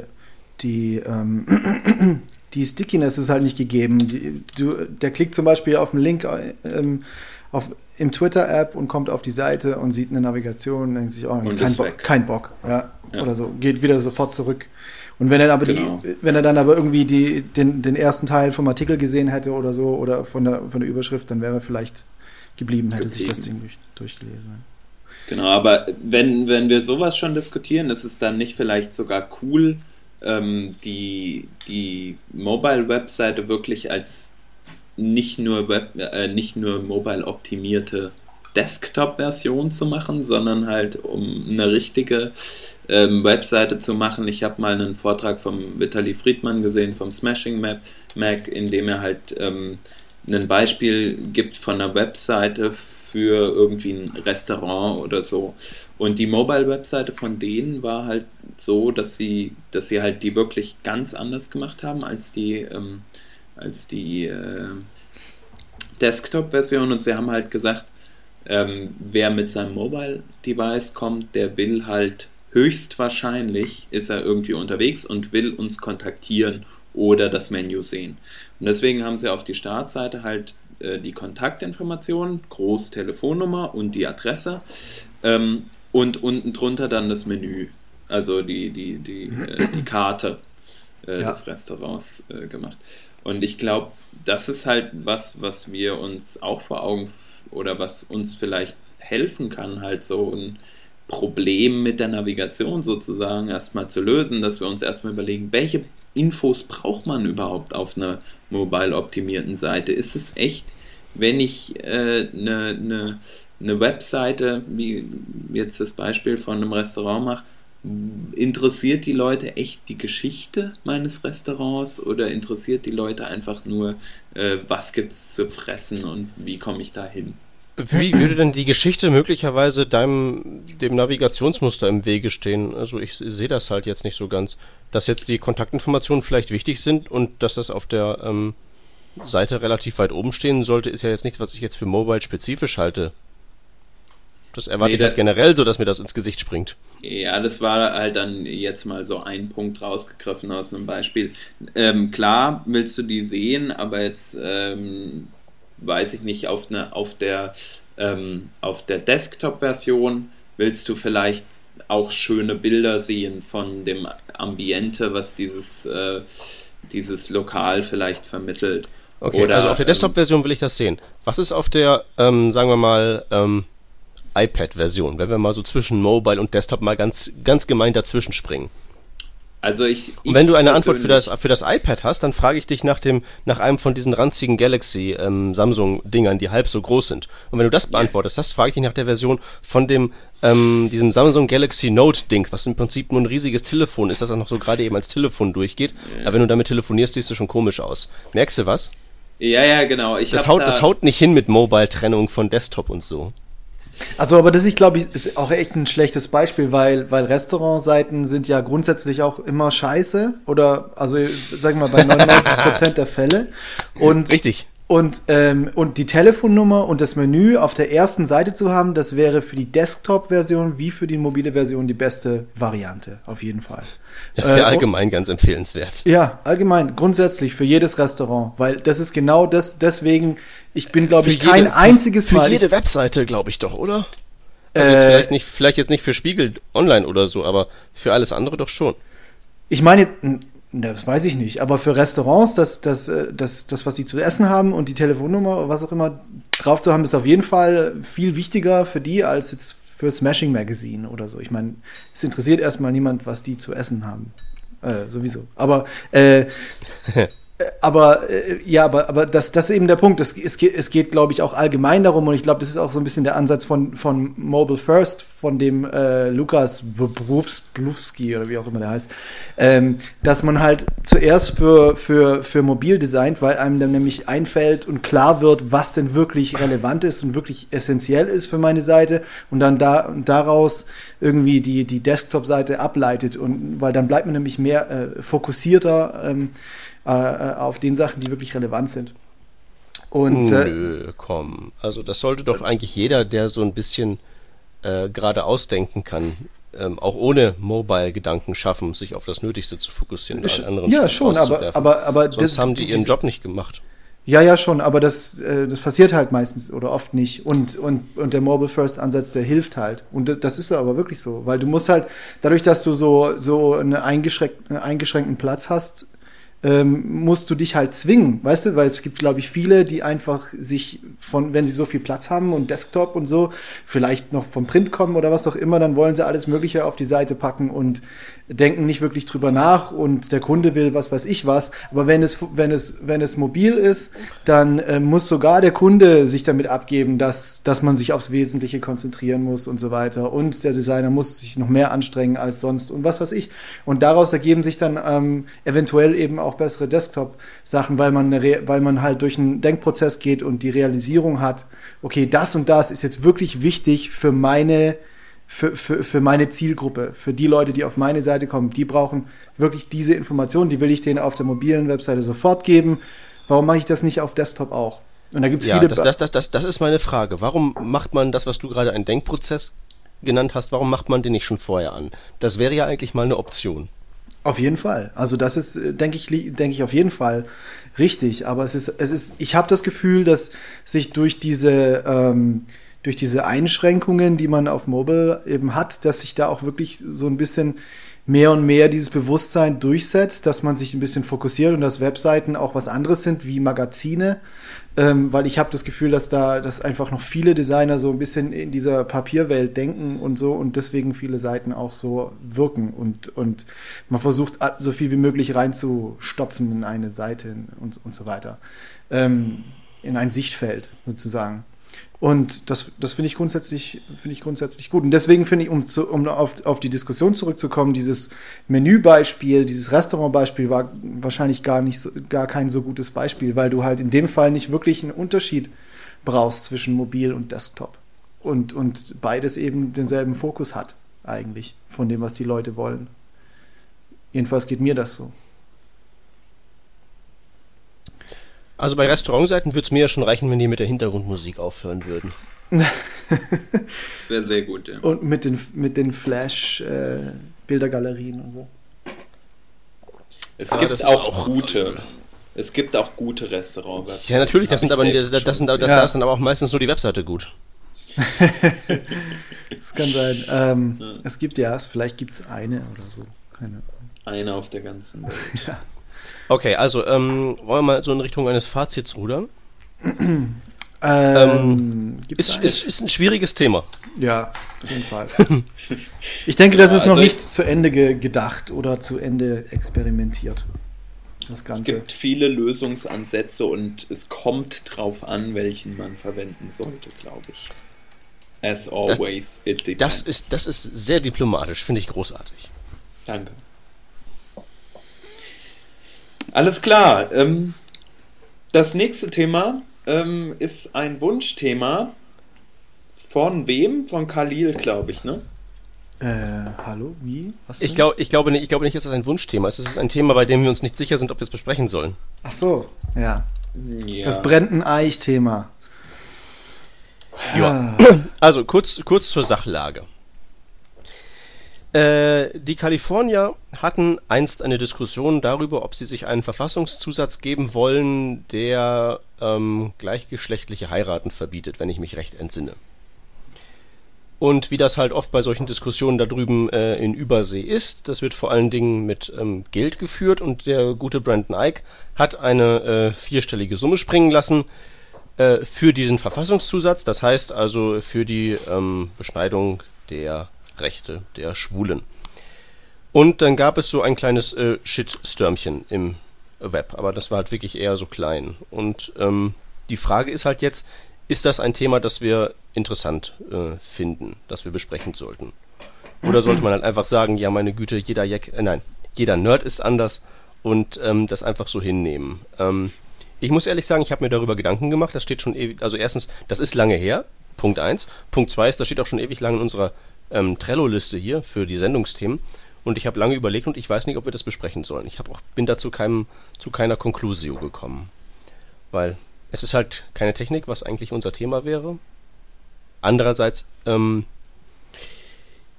die, ähm, die Stickiness ist halt nicht gegeben. Die, du, der klickt zum Beispiel auf einen Link ähm, auf, im Twitter-App und kommt auf die Seite und sieht eine Navigation und denkt sich, oh, kein, Bo kein, Bock. Ja, ja. Oder so. Geht wieder sofort zurück. Und wenn er aber genau. die, wenn er dann aber irgendwie die, den, den ersten Teil vom Artikel gesehen hätte oder so, oder von der, von der Überschrift, dann wäre er vielleicht geblieben, hätte geblieben. sich das Ding durch, durchgelesen. Genau, aber wenn, wenn wir sowas schon diskutieren, ist es dann nicht vielleicht sogar cool, ähm, die, die Mobile-Webseite wirklich als nicht nur, Web, äh, nicht nur mobile optimierte Desktop-Version zu machen, sondern halt um eine richtige ähm, Webseite zu machen. Ich habe mal einen Vortrag vom Vitali Friedmann gesehen vom Smashing Map, Mac, in dem er halt ähm, ein Beispiel gibt von einer Webseite für irgendwie ein Restaurant oder so. Und die Mobile-Webseite von denen war halt so, dass sie, dass sie halt die wirklich ganz anders gemacht haben als die, ähm, als die äh, Desktop-Version. Und sie haben halt gesagt, ähm, wer mit seinem Mobile-Device kommt, der will halt höchstwahrscheinlich, ist er irgendwie unterwegs und will uns kontaktieren oder das Menü sehen. Und deswegen haben sie auf die Startseite halt äh, die Kontaktinformationen, Groß Telefonnummer und die Adresse. Ähm, und unten drunter dann das Menü, also die, die, die, äh, die Karte äh, ja. des Restaurants äh, gemacht. Und ich glaube, das ist halt was, was wir uns auch vor Augen oder was uns vielleicht helfen kann, halt so ein Problem mit der Navigation sozusagen erstmal zu lösen, dass wir uns erstmal überlegen, welche Infos braucht man überhaupt auf einer mobile optimierten Seite? Ist es echt, wenn ich eine äh, ne, ne eine Webseite, wie jetzt das Beispiel von einem Restaurant mache, interessiert die Leute echt die Geschichte meines Restaurants oder interessiert die Leute einfach nur, äh, was es zu fressen und wie komme ich da hin? Wie würde denn die Geschichte möglicherweise deinem dem Navigationsmuster im Wege stehen? Also ich sehe das halt jetzt nicht so ganz, dass jetzt die Kontaktinformationen vielleicht wichtig sind und dass das auf der ähm, Seite relativ weit oben stehen sollte, ist ja jetzt nichts, was ich jetzt für Mobile spezifisch halte. Das erwarte nee, ich halt generell so, dass mir das ins Gesicht springt. Ja, das war halt dann jetzt mal so ein Punkt rausgegriffen aus einem Beispiel. Ähm, klar willst du die sehen, aber jetzt ähm, weiß ich nicht, auf, ne, auf der, ähm, auf der Desktop-Version willst du vielleicht auch schöne Bilder sehen von dem Ambiente, was dieses, äh, dieses Lokal vielleicht vermittelt. Okay, Oder, also auf der ähm, Desktop-Version will ich das sehen. Was ist auf der, ähm, sagen wir mal, ähm, iPad-Version, wenn wir mal so zwischen Mobile und Desktop mal ganz, ganz gemein dazwischen springen. Also ich, ich und wenn du eine Antwort für das, für das iPad hast, dann frage ich dich nach dem, nach einem von diesen ranzigen Galaxy ähm, Samsung-Dingern, die halb so groß sind. Und wenn du das beantwortest hast, frage ich dich nach der Version von dem, ähm, diesem Samsung Galaxy Note-Dings, was im Prinzip nur ein riesiges Telefon ist, das auch noch so gerade eben als Telefon durchgeht. Aber wenn du damit telefonierst, siehst du schon komisch aus. Merkst du was? Ja, ja, genau. Ich das, haut, da das haut nicht hin mit Mobile-Trennung von Desktop und so. Also, aber das, ich glaube, ist auch echt ein schlechtes Beispiel, weil, weil Restaurantseiten sind ja grundsätzlich auch immer scheiße oder, also, sagen wir mal, bei 99 Prozent der Fälle. Und, Richtig. Und, ähm, und die Telefonnummer und das Menü auf der ersten Seite zu haben, das wäre für die Desktop-Version wie für die mobile Version die beste Variante, auf jeden Fall. Das wäre äh, allgemein ganz empfehlenswert. Ja, allgemein, grundsätzlich für jedes Restaurant, weil das ist genau das, deswegen, ich bin, glaube ich, kein jede, einziges für, Mal. Für jede Webseite, glaube ich doch, oder? Also äh, vielleicht, nicht, vielleicht jetzt nicht für Spiegel Online oder so, aber für alles andere doch schon. Ich meine, das weiß ich nicht, aber für Restaurants, das, das, äh, das, das, was sie zu essen haben und die Telefonnummer, was auch immer drauf zu haben, ist auf jeden Fall viel wichtiger für die als jetzt für Smashing Magazine oder so. Ich meine, es interessiert erstmal niemand, was die zu essen haben. Äh, sowieso. Aber äh, aber äh, ja, aber, aber das, das ist eben der Punkt. Es, es geht, es geht glaube ich, auch allgemein darum, und ich glaube, das ist auch so ein bisschen der Ansatz von, von Mobile First, von dem äh, Lukas Brufski oder wie auch immer der heißt, ähm, dass man halt zuerst für, für, für mobil designt, weil einem dann nämlich einfällt und klar wird, was denn wirklich relevant ist und wirklich essentiell ist für meine Seite und dann da daraus irgendwie die, die Desktop-Seite ableitet und weil dann bleibt man nämlich mehr äh, fokussierter. Ähm, äh, äh, auf den Sachen, die wirklich relevant sind. Und, äh, Nö, komm. Also das sollte doch eigentlich jeder, der so ein bisschen äh, gerade ausdenken kann, ähm, auch ohne Mobile-Gedanken schaffen, sich auf das Nötigste zu fokussieren. ja, schon, aber, aber, aber Sonst das, haben die ihren Job nicht gemacht. Ja, ja, schon, aber das, äh, das passiert halt meistens oder oft nicht. Und, und, und der Mobile First Ansatz, der hilft halt. Und das ist aber wirklich so, weil du musst halt, dadurch, dass du so, so einen eingeschränkten Platz hast, ähm, musst du dich halt zwingen, weißt du, weil es gibt, glaube ich, viele, die einfach sich von, wenn sie so viel Platz haben und Desktop und so, vielleicht noch vom Print kommen oder was auch immer, dann wollen sie alles Mögliche auf die Seite packen und denken nicht wirklich drüber nach und der Kunde will was weiß ich was. Aber wenn es, wenn es, wenn es mobil ist, dann äh, muss sogar der Kunde sich damit abgeben, dass, dass man sich aufs Wesentliche konzentrieren muss und so weiter. Und der Designer muss sich noch mehr anstrengen als sonst und was weiß ich. Und daraus ergeben sich dann ähm, eventuell eben auch auch bessere Desktop-Sachen, weil man, weil man halt durch einen Denkprozess geht und die Realisierung hat, okay, das und das ist jetzt wirklich wichtig für meine, für, für, für meine Zielgruppe, für die Leute, die auf meine Seite kommen. Die brauchen wirklich diese Informationen, die will ich denen auf der mobilen Webseite sofort geben. Warum mache ich das nicht auf Desktop auch? Und da gibt es ja, viele. Das, das, das, das ist meine Frage. Warum macht man das, was du gerade einen Denkprozess genannt hast, warum macht man den nicht schon vorher an? Das wäre ja eigentlich mal eine Option. Auf jeden Fall. Also das ist, äh, denke ich, denke ich auf jeden Fall richtig. Aber es ist, es ist, ich habe das Gefühl, dass sich durch diese ähm, durch diese Einschränkungen, die man auf Mobile eben hat, dass sich da auch wirklich so ein bisschen mehr und mehr dieses Bewusstsein durchsetzt, dass man sich ein bisschen fokussiert und dass Webseiten auch was anderes sind wie Magazine, ähm, weil ich habe das Gefühl, dass da, dass einfach noch viele Designer so ein bisschen in dieser Papierwelt denken und so und deswegen viele Seiten auch so wirken und, und man versucht so viel wie möglich reinzustopfen in eine Seite und, und so weiter. Ähm, in ein Sichtfeld sozusagen. Und das, das finde ich grundsätzlich, finde ich grundsätzlich gut. Und deswegen finde ich, um, zu, um auf, auf die Diskussion zurückzukommen, dieses Menübeispiel, dieses Restaurantbeispiel war wahrscheinlich gar nicht, so, gar kein so gutes Beispiel, weil du halt in dem Fall nicht wirklich einen Unterschied brauchst zwischen Mobil und Desktop. Und, und beides eben denselben Fokus hat, eigentlich, von dem, was die Leute wollen. Jedenfalls geht mir das so. Also bei Restaurantseiten würde es mir ja schon reichen, wenn die mit der Hintergrundmusik aufhören würden. Das wäre sehr gut, ja. Und mit den, mit den Flash-Bildergalerien und so. Es Ah, gibt das auch, auch- gute. Es gibt auch gute Restaurants. Ja, natürlich, das sind aber das, das, sind, das. Ja. da ist dann aber auch meistens nur die Webseite gut. Das kann sein. Ähm, Ja. Es gibt ja, vielleicht gibt es eine oder so. Keine Ahnung. Einer auf der ganzen Welt. Okay, also ähm, wollen wir mal so in Richtung eines Fazits rudern? Ähm, gibt's Ist, ist, ist ein schwieriges Thema. Ja, auf jeden Fall. Ich denke, das Ja, ist noch also ich- nicht zu Ende ge gedacht oder zu Ende experimentiert. Das Es Ganze. gibt viele Lösungsansätze und es kommt drauf an, welchen man verwenden sollte, glaube ich. As always, it depends. Das ist, das ist sehr diplomatisch, finde ich großartig. Danke. Alles klar. Ähm, das nächste Thema ähm, ist ein Wunschthema von wem? Von Khalil, glaube ich, ne? Äh, hallo, wie? Was Ich, glaub, ich, glaube nicht, ich glaube nicht, dass das ein Wunschthema ist. Es ist ein Thema, bei dem wir uns nicht sicher sind, ob wir es besprechen sollen. Ach so, ja. Ja. Das brennten Eich-Thema. Ja. Ah, Also kurz, kurz zur Sachlage. Äh, die Kalifornier hatten einst eine Diskussion darüber, ob sie sich einen Verfassungszusatz geben wollen, der ähm, gleichgeschlechtliche Heiraten verbietet, wenn ich mich recht entsinne. Und wie das halt oft bei solchen Diskussionen da drüben äh, in Übersee ist, das wird vor allen Dingen mit ähm, Geld geführt und der gute Brandon Ike hat eine äh, vierstellige Summe springen lassen, äh, für diesen Verfassungszusatz, das heißt also für die ähm, Beschneidung der Rechte der Schwulen. Und dann gab es so ein kleines äh, Shitstürmchen im Web, aber das war halt wirklich eher so klein. Und ähm, die Frage ist halt jetzt, ist das ein Thema, das wir interessant äh, finden, das wir besprechen sollten? Oder sollte man halt einfach sagen, ja meine Güte, jeder Jack, äh, nein, jeder Nerd ist anders und ähm, das einfach so hinnehmen? Ähm, ich muss ehrlich sagen, ich habe mir darüber Gedanken gemacht. Das steht schon ewig. Also erstens, das ist lange her. Punkt eins. Punkt zwei ist, das steht auch schon ewig lang in unserer ähm, Trello-Liste hier für die Sendungsthemen. Und ich habe lange überlegt und ich weiß nicht, ob wir das besprechen sollen. Ich auch, bin dazu keinem, zu keiner Conclusio gekommen. Weil es ist halt keine Technik, was eigentlich unser Thema wäre. Andererseits, ähm,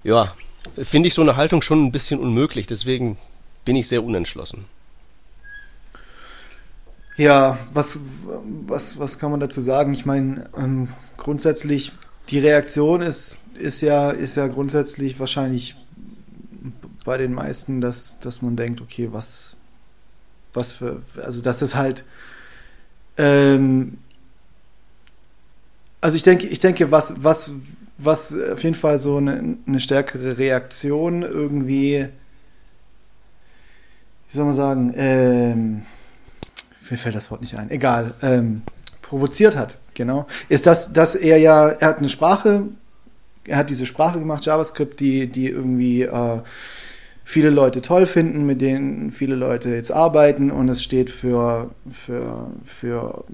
ja, finde ich so eine Haltung schon ein bisschen unmöglich. Deswegen bin ich sehr unentschlossen. Ja, was, was, was kann man dazu sagen? Ich meine, ähm, grundsätzlich, die Reaktion ist, ist, ja, ist ja grundsätzlich wahrscheinlich bei den meisten, dass, dass man denkt, okay, was, was für, also dass es halt, ähm, also ich denke, ich denke, was, was, was auf jeden Fall so eine, eine stärkere Reaktion irgendwie, wie soll man sagen, ähm, mir fällt das Wort nicht ein, egal, ähm, provoziert hat, genau, ist das, dass er ja, er hat eine Sprache, er hat diese Sprache gemacht, JavaScript, die, die irgendwie äh, viele Leute toll finden, mit denen viele Leute jetzt arbeiten und es steht für, für, für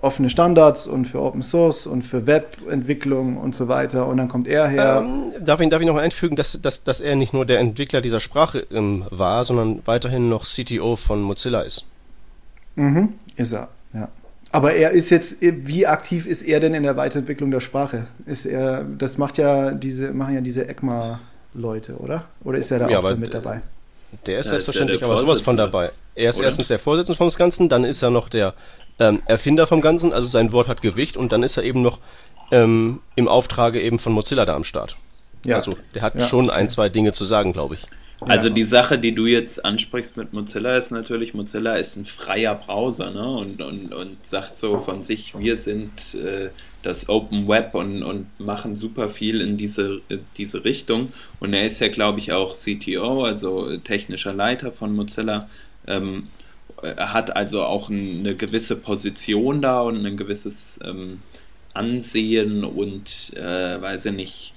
offene Standards und für Open Source und für Webentwicklung und so weiter und dann kommt er her. Ähm, darf, ich, darf ich noch einfügen, dass, dass, dass er nicht nur der Entwickler dieser Sprache ähm, war, sondern weiterhin noch CTO von Mozilla ist. Mhm, ist er, ja. Aber er ist jetzt, wie aktiv ist er denn in der Weiterentwicklung der Sprache? Ist er, das macht ja diese, machen ja diese ECMA-Leute, oder? Oder ist er da Ja, auch mit dabei? Der ist Ja, ist ja selbstverständlich der aber sowas von dabei. Er ist Oder? erstens der Vorsitzende vom Ganzen, dann ist er noch der ähm, Erfinder vom Ganzen, also sein Wort hat Gewicht und dann ist er eben noch ähm, im Auftrage eben von Mozilla da am Start. Ja. Also der hat Ja, schon okay. ein, zwei Dinge zu sagen, glaube ich. Also die Sache, die du jetzt ansprichst mit Mozilla, ist natürlich, Mozilla ist ein freier Browser ne? und, und, und sagt so von sich, wir sind äh, das Open Web und, und machen super viel in diese, diese Richtung. Und er ist ja, glaube ich, auch CTO, also technischer Leiter von Mozilla. Ähm, er hat also auch ein, eine gewisse Position da und ein gewisses ähm, Ansehen und, äh, weiß ich nicht,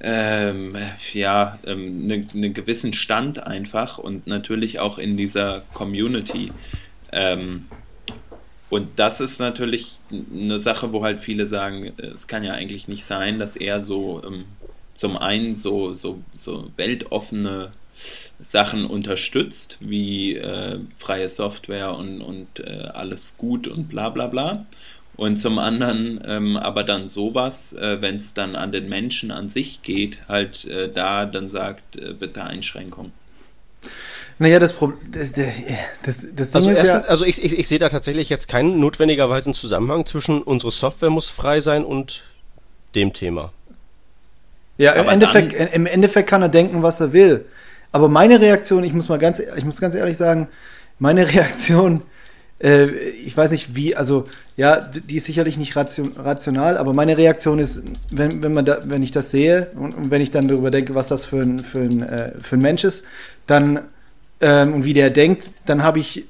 ähm, ja, ähm, einen ne gewissen Stand einfach und natürlich auch in dieser Community. Ähm, und das ist natürlich eine Sache, wo halt viele sagen, es kann ja eigentlich nicht sein, dass er so ähm, zum einen so, so, so weltoffene Sachen unterstützt, wie äh, freie Software und, und äh, alles gut und bla bla bla. Und zum anderen ähm, aber dann sowas, äh, wenn es dann an den Menschen an sich geht, halt äh, da dann sagt, äh, bitte Einschränkung. Naja, das Problem, das, das, das also ist ja... Also ich, ich, ich sehe da tatsächlich jetzt keinen notwendigerweise Zusammenhang zwischen unsere Software muss frei sein und dem Thema. Ja, im Endeffekt, im Endeffekt kann er denken, was er will. Aber meine Reaktion, ich muss mal ganz, ich muss ganz ehrlich sagen, meine Reaktion, äh, ich weiß nicht wie, also ja, die ist sicherlich nicht ration, rational, aber meine Reaktion ist, wenn, wenn man da, wenn ich das sehe und, und wenn ich dann darüber denke, was das für ein, für ein, äh, für ein Mensch ist, dann ähm, und wie der denkt, dann habe ich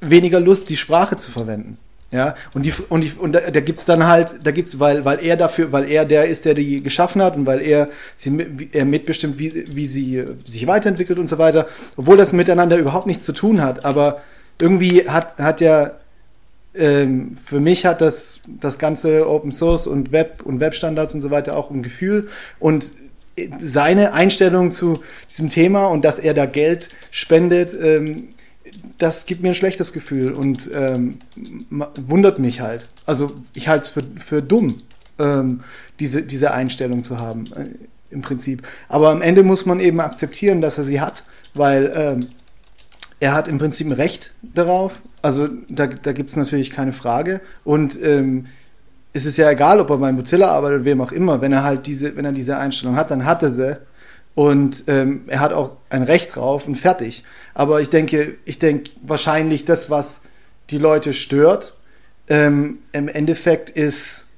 weniger Lust, die Sprache zu verwenden. Ja, und die, und, die, und da, da gibt's dann halt, da gibt's, weil, weil er dafür, weil er der ist, der die geschaffen hat und weil er sie er mitbestimmt, wie, wie sie sich weiterentwickelt und so weiter, obwohl das miteinander überhaupt nichts zu tun hat, aber irgendwie hat, hat ja, ähm, für mich hat das, das ganze Open Source und Web und Webstandards und so weiter auch ein Gefühl und seine Einstellung zu diesem Thema und dass er da Geld spendet, ähm, das gibt mir ein schlechtes Gefühl und ähm, wundert mich halt. Also ich halte es für, für dumm, ähm, diese, diese Einstellung zu haben, äh, im Prinzip. Aber am Ende muss man eben akzeptieren, dass er sie hat, weil ähm, er hat im Prinzip ein Recht darauf. Also da, da gibt es natürlich keine Frage. Und ähm, es ist ja egal, ob er bei Mozilla arbeitet oder wem auch immer, wenn er halt diese, wenn er diese Einstellung hat, dann hat er sie. Und ähm, er hat auch ein Recht drauf und fertig. Aber ich denke, ich denke wahrscheinlich das, was die Leute stört, ähm, im Endeffekt ist,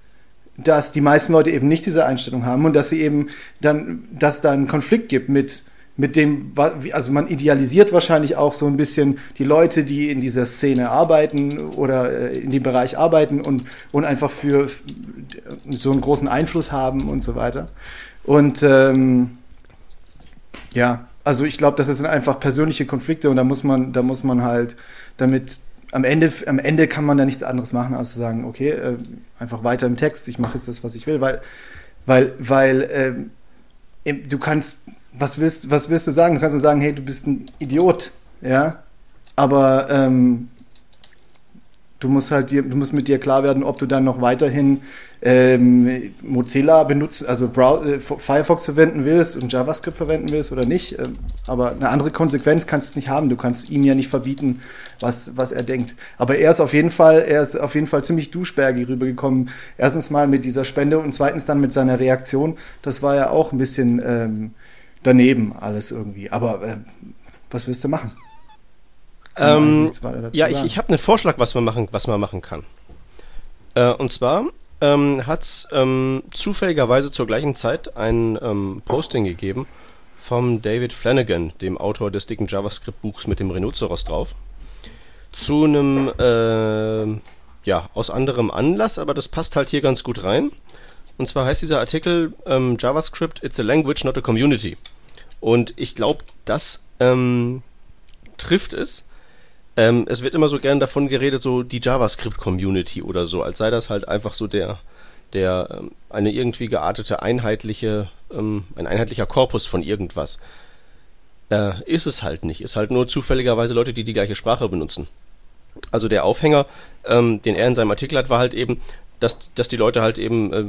dass die meisten Leute eben nicht diese Einstellung haben und dass sie eben dann, dass da einen Konflikt gibt mit, mit dem, also man idealisiert wahrscheinlich auch so ein bisschen die Leute, die in dieser Szene arbeiten oder äh, in dem Bereich arbeiten und, und einfach für so einen großen Einfluss haben und so weiter. Und ähm, ja, also ich glaube, das sind einfach persönliche Konflikte und da muss man, da muss man halt damit am Ende, am Ende kann man da nichts anderes machen, als zu sagen, okay, äh, einfach weiter im Text, ich mache jetzt das, was ich will, weil, weil, weil äh, du kannst, was willst, was willst du sagen? Du kannst nur sagen, hey, du bist ein Idiot, ja, aber ähm, du musst halt dir, du musst mit dir klar werden, ob du dann noch weiterhin ähm, Mozilla benutzen, also Brow äh, Firefox verwenden willst und JavaScript verwenden willst oder nicht. Ähm, aber eine andere Konsequenz kannst du nicht haben. Du kannst ihm ja nicht verbieten, was, was er denkt. Aber er ist auf jeden Fall, er ist auf jeden Fall ziemlich duschbergig rübergekommen. Erstens mal mit dieser Spende und zweitens dann mit seiner Reaktion. Das war ja auch ein bisschen ähm, daneben alles irgendwie. Aber äh, was willst du machen? Ähm, ja, ich, ich habe einen Vorschlag, was man machen, was man machen kann. Äh, und zwar ähm, hat es ähm, zufälligerweise zur gleichen Zeit ein ähm, Posting gegeben vom David Flanagan, dem Autor des dicken JavaScript-Buchs mit dem Rhinoceros drauf, zu einem, äh, ja, aus anderem Anlass, aber das passt halt hier ganz gut rein. Und zwar heißt dieser Artikel ähm, JavaScript, it's a language, not a community. Und ich glaube, das ähm, trifft es. Ähm, es wird immer so gern davon geredet, so die JavaScript-Community oder so, als sei das halt einfach so der, der ähm, eine irgendwie geartete einheitliche, ähm, ein einheitlicher Korpus von irgendwas. Äh, ist es halt nicht. Ist halt nur zufälligerweise Leute, die die gleiche Sprache benutzen. Also der Aufhänger, ähm, den er in seinem Artikel hat, war halt eben, dass, dass die Leute halt eben äh,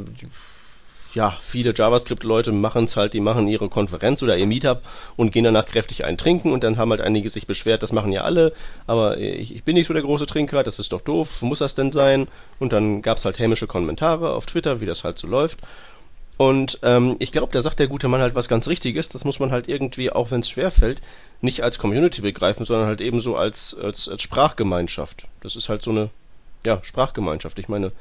ja, viele JavaScript-Leute machen es halt, die machen ihre Konferenz oder ihr Meetup und gehen danach kräftig einen trinken und dann haben halt einige sich beschwert, das machen ja alle, aber ich, ich bin nicht so der große Trinker, das ist doch doof, muss das denn sein? Und dann gab es halt hämische Kommentare auf Twitter, wie das halt so läuft. Und ähm, ich glaube, da sagt der gute Mann halt was ganz Richtiges, das muss man halt irgendwie, auch wenn es schwerfällt, nicht als Community begreifen, sondern halt eben so als, als, als Sprachgemeinschaft. Das ist halt so eine, ja, Sprachgemeinschaft. Ich meine,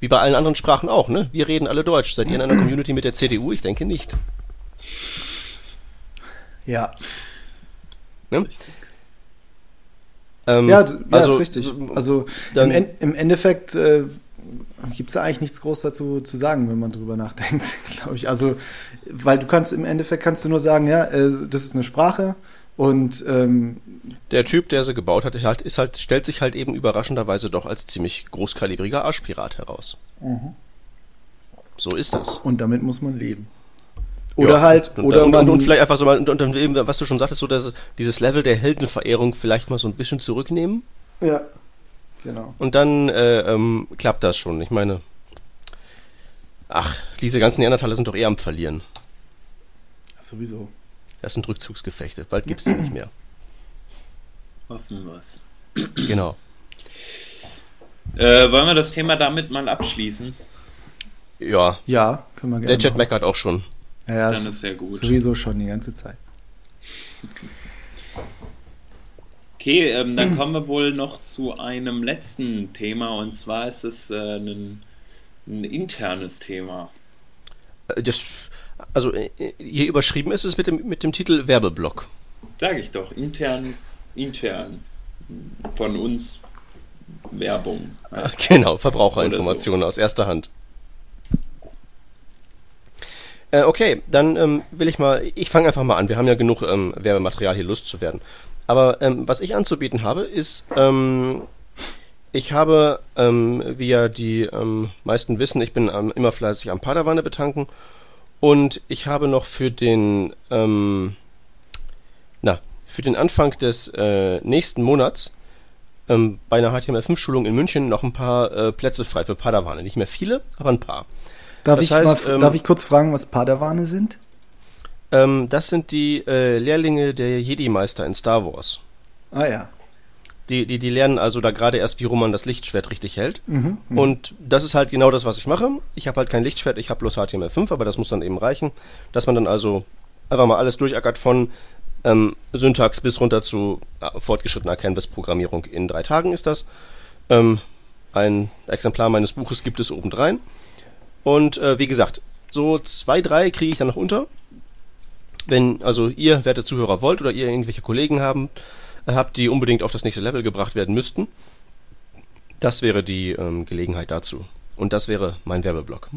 wie bei allen anderen Sprachen auch, ne? Wir reden alle Deutsch. Seid ihr in einer Community mit der CDU? Ich denke nicht. Ja. Ne? Ähm, ja, ja, also, ist richtig. Also im, im, Endeffekt äh, gibt es da eigentlich nichts groß dazu zu sagen, wenn man drüber nachdenkt, glaube ich. Also, weil du kannst im Endeffekt kannst du nur sagen, ja, äh, das ist eine Sprache und ähm, der Typ, der sie gebaut hat, halt, ist halt, stellt sich halt eben überraschenderweise doch als ziemlich großkalibriger Arschpirat heraus. Mhm. So ist das. Und damit muss man leben. Oder Ja. halt, und, oder und, man, und, und vielleicht einfach so mal, und, und eben, was du schon sagtest, so dass dieses Level der Heldenverehrung vielleicht mal so ein bisschen zurücknehmen ja, genau. und dann äh, ähm, klappt das schon. Ich meine, ach, diese ganzen Neandertaler sind doch eher am Verlieren. Sowieso. Das sind Rückzugsgefechte. Bald gibt's die nicht mehr. Hoffen wir's. Genau. Äh, wollen wir das Thema damit mal abschließen? Ja, Ja, können wir der gerne. Chat machen. meckert auch schon. Ja, ja, Dann ist ist sehr gut. sowieso schon die ganze Zeit. Okay, ähm, dann kommen wir wohl noch zu einem letzten Thema und zwar ist es äh, ein, ein internes Thema. Äh, Das, also äh, hier überschrieben ist es mit dem, mit dem Titel Werbeblock. Sag ich doch, intern, intern von uns Werbung. halt. Genau, Verbraucherinformationen aus erster Hand. Äh, okay, dann ähm, will ich mal, ich fange einfach mal an. Wir haben ja genug ähm, Werbematerial hier Lust zu werden. Aber ähm, was ich anzubieten habe, ist, ähm, ich habe, ähm, wie ja die ähm, meisten wissen, ich bin immer fleißig am Padawane betanken und ich habe noch für den, ähm, na, für den Anfang des äh, nächsten Monats ähm, bei einer HTML5-Schulung in München noch ein paar äh, Plätze frei für Padawane. Nicht mehr viele, aber ein paar. Darf, Das ich, heißt, mal, ähm, darf ich kurz fragen, was Padawane sind? Ähm, das sind die äh, Lehrlinge der Jedi-Meister in Star Wars. Ah ja. Die, die, die lernen also da gerade erst, wie rum man das Lichtschwert richtig hält. Mhm. mhm. Und das ist halt genau das, was ich mache. Ich habe halt kein Lichtschwert, ich habe bloß HTML5, aber das muss dann eben reichen, dass man dann also einfach mal alles durchackert von ähm, Syntax bis runter zu äh, fortgeschrittener Canvas-Programmierung. In drei Tagen ist das. Ähm, ein Exemplar meines Buches gibt es obendrein. Und äh, wie gesagt, so zwei, drei kriege ich dann noch unter. Wenn also ihr, werte Zuhörer, wollt oder ihr irgendwelche Kollegen haben, äh, habt, die unbedingt auf das nächste Level gebracht werden müssten, das wäre die ähm, Gelegenheit dazu. Und das wäre mein Werbeblock.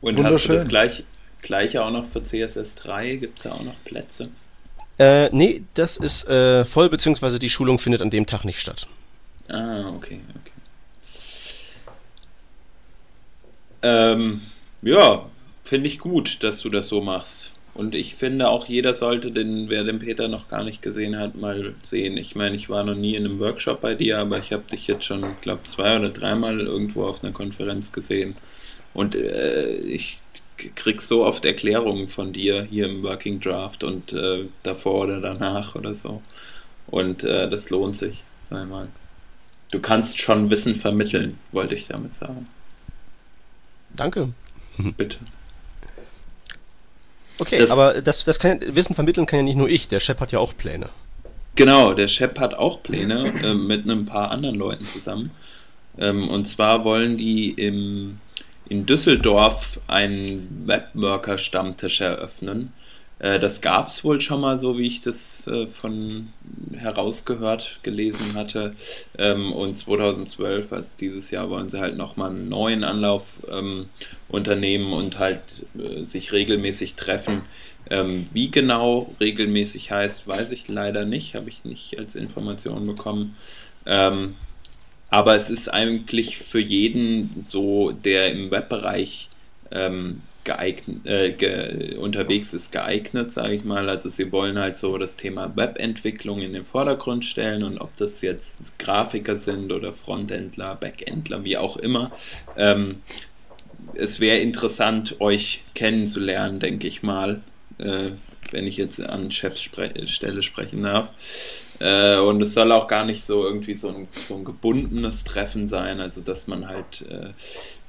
Und hast du das gleich, gleiche auch noch für CSS3? Gibt es da auch noch Plätze? Äh, nee, das ist äh, voll, beziehungsweise die Schulung findet an dem Tag nicht statt. Ah, okay, okay. Ähm, ja, finde ich gut, dass du das so machst. Und ich finde auch, jeder sollte den, wer den Peter noch gar nicht gesehen hat, mal sehen. Ich meine, ich war noch nie in einem Workshop bei dir, aber ich habe dich jetzt schon, glaube zwei oder dreimal irgendwo auf einer Konferenz gesehen. Und äh, ich krieg so oft Erklärungen von dir hier im Working Draft und äh, davor oder danach oder so. Und äh, das lohnt sich, einmal. Du kannst schon Wissen vermitteln, wollte ich damit sagen. Danke. Bitte. Okay, Das- aber das, das kann, Wissen vermitteln kann ja nicht nur ich, der Chef hat ja auch Pläne. Genau, der Shep hat auch Pläne äh, mit einem paar anderen Leuten zusammen. Ähm, und zwar wollen die im, in Düsseldorf einen Webworker-Stammtisch eröffnen. Äh, das gab es wohl schon mal, so wie ich das äh, von herausgehört, gelesen hatte. Ähm, und 2012, also dieses Jahr, wollen sie halt nochmal einen neuen Anlauf ähm, unternehmen und halt äh, sich regelmäßig treffen. Ähm, wie genau regelmäßig heißt, weiß ich leider nicht, habe ich nicht als Information bekommen. Ähm, aber es ist eigentlich für jeden so, der im Webbereich ähm, geeignet, äh, ge unterwegs ist, geeignet, sage ich mal. Also sie wollen halt so das Thema Webentwicklung in den Vordergrund stellen und ob das jetzt Grafiker sind oder Frontendler, Backendler, wie auch immer. Ähm, es wäre interessant, euch kennenzulernen, denke ich mal, äh, wenn ich jetzt an Chefstelle sprechen darf. Äh, und es soll auch gar nicht so irgendwie so ein, so ein gebundenes Treffen sein, also dass man halt äh,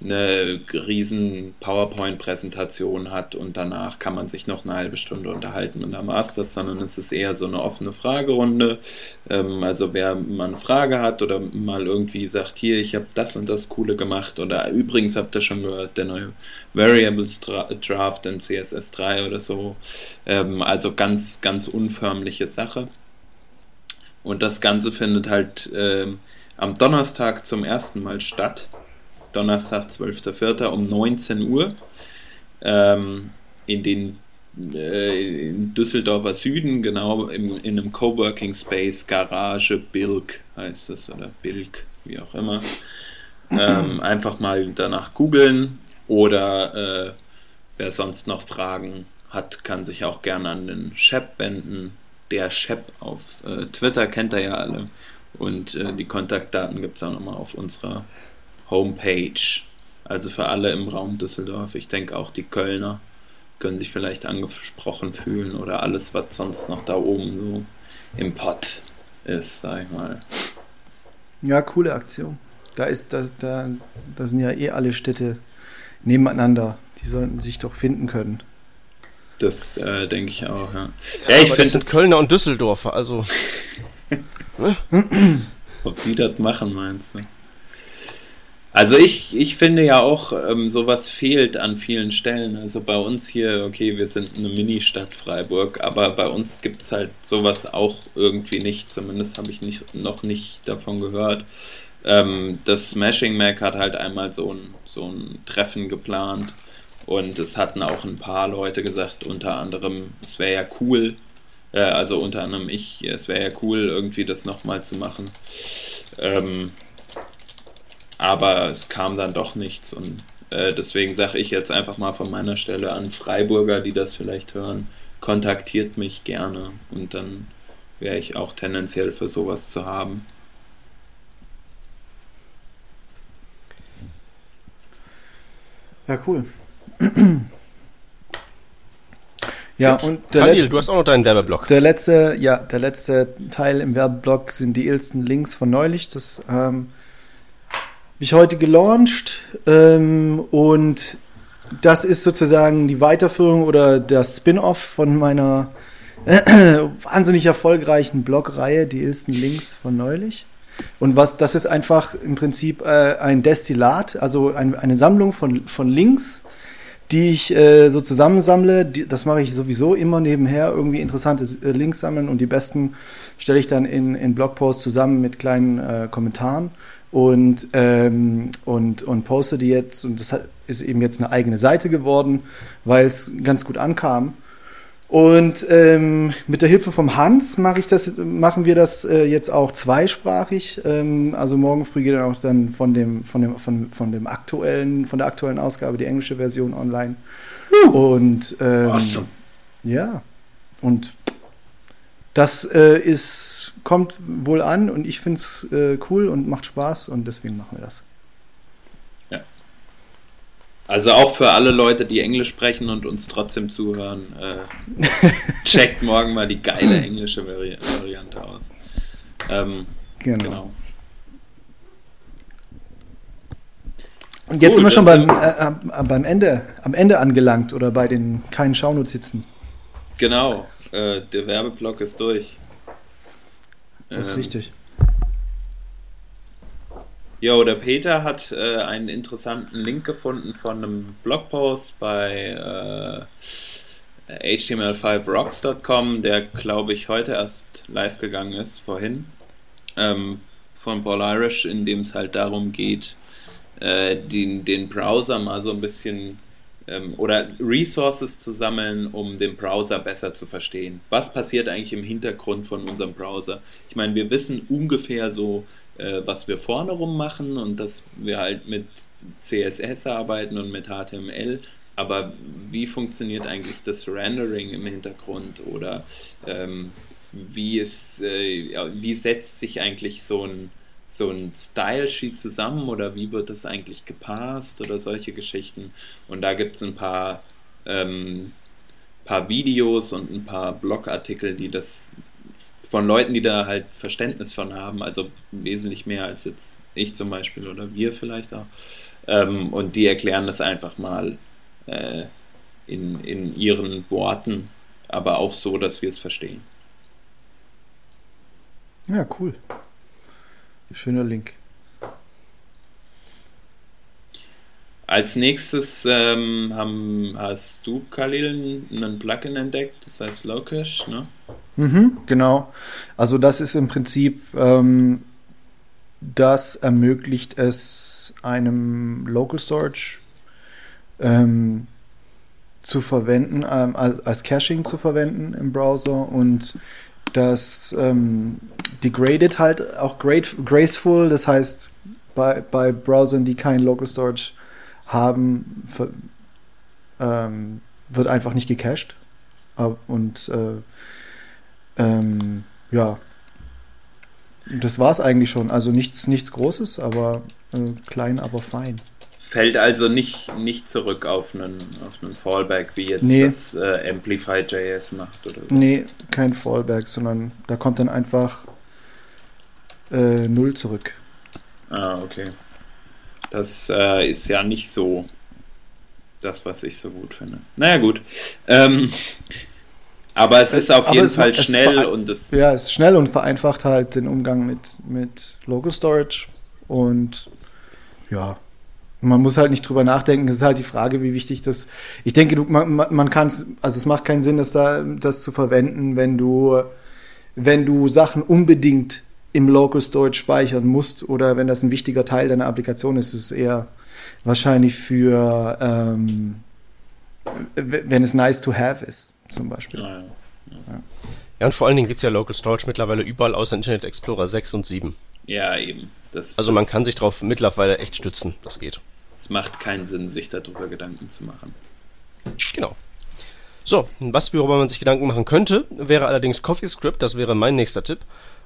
eine riesen PowerPoint-Präsentation hat und danach kann man sich noch eine halbe Stunde unterhalten und es das, sondern es ist eher so eine offene Fragerunde. Ähm, also wer mal eine Frage hat oder mal irgendwie sagt, hier, ich habe das und das Coole gemacht oder übrigens habt ihr schon gehört, der neue Variables Dra Draft in CSS3 oder so. Ähm, also ganz, ganz unförmliche Sache. Und das Ganze findet halt ähm, am Donnerstag zum ersten Mal statt. Donnerstag, 12.04. um 19 Uhr. Ähm, in den äh, in Düsseldorfer Süden, genau im, in einem Coworking Space, Garage Bilk heißt es oder Bilk, wie auch immer. Ähm, einfach mal danach googeln oder äh, wer sonst noch Fragen hat, kann sich auch gerne an den Shep wenden. Der Shep auf äh, Twitter kennt er ja alle. Und äh, die Kontaktdaten gibt es auch nochmal auf unserer Homepage. Also für alle im Raum Düsseldorf. Ich denke auch die Kölner können sich vielleicht angesprochen fühlen oder alles, was sonst noch da oben so im Pott ist, sag ich mal. Ja, coole Aktion. Da ist, da, da, da sind ja eh alle Städte nebeneinander. Die sollten sich doch finden können. Das äh, denke ich auch, ja. Ja, ja ich finde. Das sind Kölner und Düsseldorfer, also. ne? Ob die das machen, meinst du? Also ich, ich finde ja auch, ähm, sowas fehlt an vielen Stellen. Also bei uns hier, okay, wir sind eine Mini-Stadt Freiburg, aber bei uns gibt es halt sowas auch irgendwie nicht. Zumindest habe ich nicht, noch nicht davon gehört. Ähm, das Smashing Mac hat halt einmal so ein, so ein Treffen geplant und es hatten auch ein paar Leute gesagt, unter anderem, es wäre ja cool, äh, also unter anderem ich, es wäre ja cool, irgendwie das nochmal zu machen. Ähm, aber es kam dann doch nichts und äh, deswegen sage ich jetzt einfach mal von meiner Stelle an Freiburger, die das vielleicht hören, kontaktiert mich gerne und dann wäre ich auch tendenziell für sowas zu haben. Ja, cool. Ja, und der Khalil, letzte, du hast auch noch deinen Werbeblock. Der letzte, ja, der letzte Teil im Werbeblock sind die ersten Links von neulich. Das ähm, habe ich heute gelauncht ähm, und das ist sozusagen die Weiterführung oder der Spin-off von meiner äh, wahnsinnig erfolgreichen Blogreihe, die ersten Links von neulich. Und was, das ist einfach im Prinzip äh, ein Destillat, also ein, eine Sammlung von, von Links, die ich äh, so zusammensammle. Die, das mache ich sowieso immer nebenher, irgendwie interessante äh, Links sammeln und die besten stelle ich dann in, in Blogposts zusammen mit kleinen äh, Kommentaren und, ähm, und, und poste die jetzt. Und das ist eben jetzt eine eigene Seite geworden, weil es ganz gut ankam. Und ähm, mit der Hilfe vom Hans mache ich das, machen wir das äh, jetzt auch zweisprachig. Ähm, also morgen früh geht dann auch dann von dem, von dem, von, von dem aktuellen, von der aktuellen Ausgabe die englische Version online. Und ähm, awesome. ja, und das äh, ist, kommt wohl an und ich finde es äh, cool und macht Spaß und deswegen machen wir das. Also auch für alle Leute, die Englisch sprechen und uns trotzdem zuhören, äh, checkt morgen mal die geile englische Vari Variante aus. Ähm, genau. genau. Und jetzt cool, sind wir schon beim, äh, äh, beim Ende, am Ende angelangt oder bei den keinen Schaunotizen. Genau äh, der Werbeblock ist durch. Das ist ähm, richtig. Jo, der Peter hat äh, einen interessanten Link gefunden von einem Blogpost bei äh, html5rocks.com, der glaube ich heute erst live gegangen ist, vorhin, ähm, von Paul Irish, in dem es halt darum geht, äh, den, den Browser mal so ein bisschen ähm, oder Resources zu sammeln, um den Browser besser zu verstehen. Was passiert eigentlich im Hintergrund von unserem Browser? Ich meine, wir wissen ungefähr so, äh, was wir vorne rum machen und dass wir halt mit CSS arbeiten und mit HTML. Aber wie funktioniert eigentlich das Rendering im Hintergrund oder ähm, wie, ist, äh, wie setzt sich eigentlich so ein so ein Style-Sheet zusammen oder wie wird das eigentlich gepasst oder solche Geschichten. Und da gibt es ein paar, ähm, paar Videos und ein paar Blogartikel, die das von Leuten, die da halt Verständnis von haben, also wesentlich mehr als jetzt ich zum Beispiel oder wir vielleicht auch. Ähm, und die erklären das einfach mal äh, in, in ihren Worten, aber auch so, dass wir es verstehen. Ja, cool. Schöner Link. Als nächstes ähm, haben, hast du, Khalil, einen Plugin entdeckt, das heißt Locash, ne? Mhm, genau. Also das ist im Prinzip, ähm, das ermöglicht es einem Local Storage ähm, zu verwenden, ähm, als, Caching zu verwenden im Browser und das ähm, degradet halt auch great, graceful, das heißt bei, bei Browsern, die kein Local Storage haben, ver, ähm, wird einfach nicht gecached. Und äh, ähm, ja, das war es eigentlich schon. Also nichts, nichts Großes, aber äh, klein, aber fein. Fällt also nicht, nicht zurück auf einen, auf einen Fallback, wie jetzt Nee. das äh, Amplify.js macht, oder? so. Nee, kein Fallback, sondern da kommt dann einfach äh, null zurück. Ah, okay. Das äh, ist ja nicht so das, was ich so gut finde. Naja, gut. Ähm, aber es ist auf Aber jeden Fall macht- schnell und es. Ja, es ist schnell und vereinfacht halt den Umgang mit, mit Local Storage. Und ja, man muss halt nicht drüber nachdenken. Es ist halt die Frage, wie wichtig das. Ich denke, du, man, man kann es, also es macht keinen Sinn, das da das zu verwenden, wenn du, wenn du Sachen unbedingt im Local Storage speichern musst oder wenn das ein wichtiger Teil deiner Applikation ist, ist es eher wahrscheinlich für ähm, wenn es nice to have ist, zum Beispiel. Naja. Ja, und vor allen Dingen gibt es ja Local Storage mittlerweile überall außer Internet Explorer 6 und 7. Ja, eben. Das, Also das, man kann sich darauf mittlerweile echt stützen. Das geht. Es macht keinen Sinn, sich darüber Gedanken zu machen. Genau. So, was worüber man sich Gedanken machen könnte, wäre allerdings CoffeeScript, das wäre mein nächster Tipp.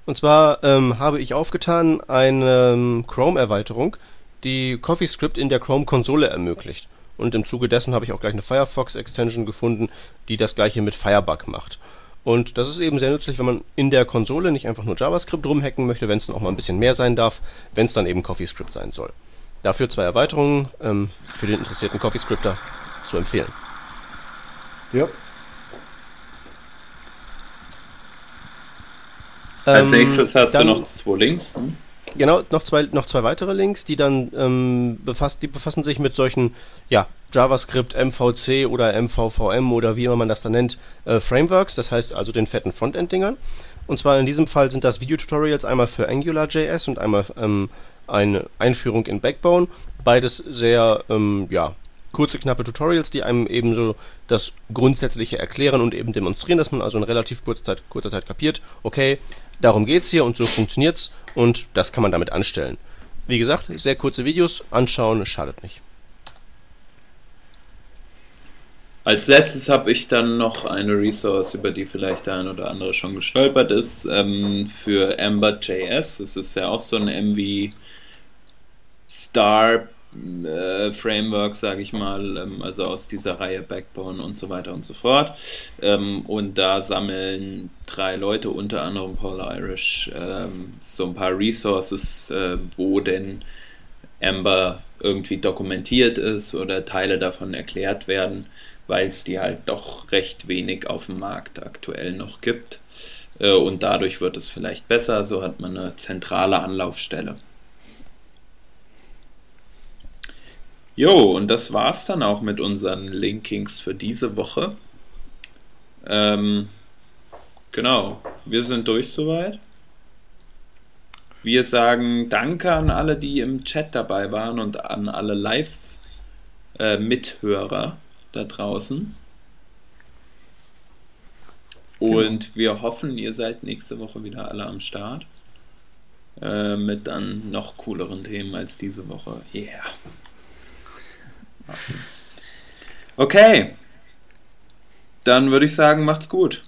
Und zwar ähm, habe ich aufgetan eine ähm, Chrome-Erweiterung, die CoffeeScript in der Chrome-Konsole ermöglicht. Und im Zuge dessen habe ich auch gleich eine Firefox-Extension gefunden, die das gleiche mit Firebug macht. Und das ist eben sehr nützlich, wenn man in der Konsole nicht einfach nur JavaScript rumhacken möchte, wenn es dann auch mal ein bisschen mehr sein darf, wenn es dann eben CoffeeScript sein soll. Dafür zwei Erweiterungen ähm, für den interessierten CoffeeScripter zu empfehlen. Ja. Als Ähm, nächstes hast du noch zwei Links. Hm? Genau, noch zwei, noch zwei weitere Links, die dann ähm, befasst, die befassen sich mit solchen, ja, JavaScript, MVC oder MVVM oder wie immer man das dann nennt, äh, Frameworks, das heißt also den fetten Frontend-Dingern. Und zwar in diesem Fall sind das Videotutorials einmal für AngularJS und einmal ähm, eine Einführung in Backbone. Beides sehr, ähm, ja, kurze, knappe Tutorials, die einem eben so das Grundsätzliche erklären und eben demonstrieren, dass man also in relativ kurzer Zeit, kurzer Zeit kapiert, okay, darum geht's hier und so funktioniert's und das kann man damit anstellen. Wie gesagt, sehr kurze Videos, anschauen, schadet nicht. Als letztes habe ich dann noch eine Resource, über die vielleicht der ein oder andere schon gestolpert ist, ähm, für Ember.js. Das ist ja auch so ein MV Star äh, Framework, sage ich mal, ähm, also aus dieser Reihe Backbone und so weiter und so fort. Ähm, und da sammeln drei Leute, unter anderem Paul Irish, ähm, so ein paar Resources, äh, wo denn Ember irgendwie dokumentiert ist oder Teile davon erklärt werden, weil es die halt doch recht wenig auf dem Markt aktuell noch gibt. Äh, Und dadurch wird es vielleicht besser, so hat man eine zentrale Anlaufstelle. Jo, und das war's dann auch mit unseren Linkings für diese Woche. Ähm, genau, wir sind durch soweit. Wir sagen Danke an alle, die im Chat dabei waren und an alle Live-Mithörer da draußen. Und wir hoffen, ihr seid nächste Woche wieder alle am Start. Äh, mit dann noch cooleren Themen als diese Woche. Yeah. Okay. Dann würde ich sagen, macht's gut.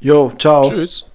Jo, ciao. Tschüss.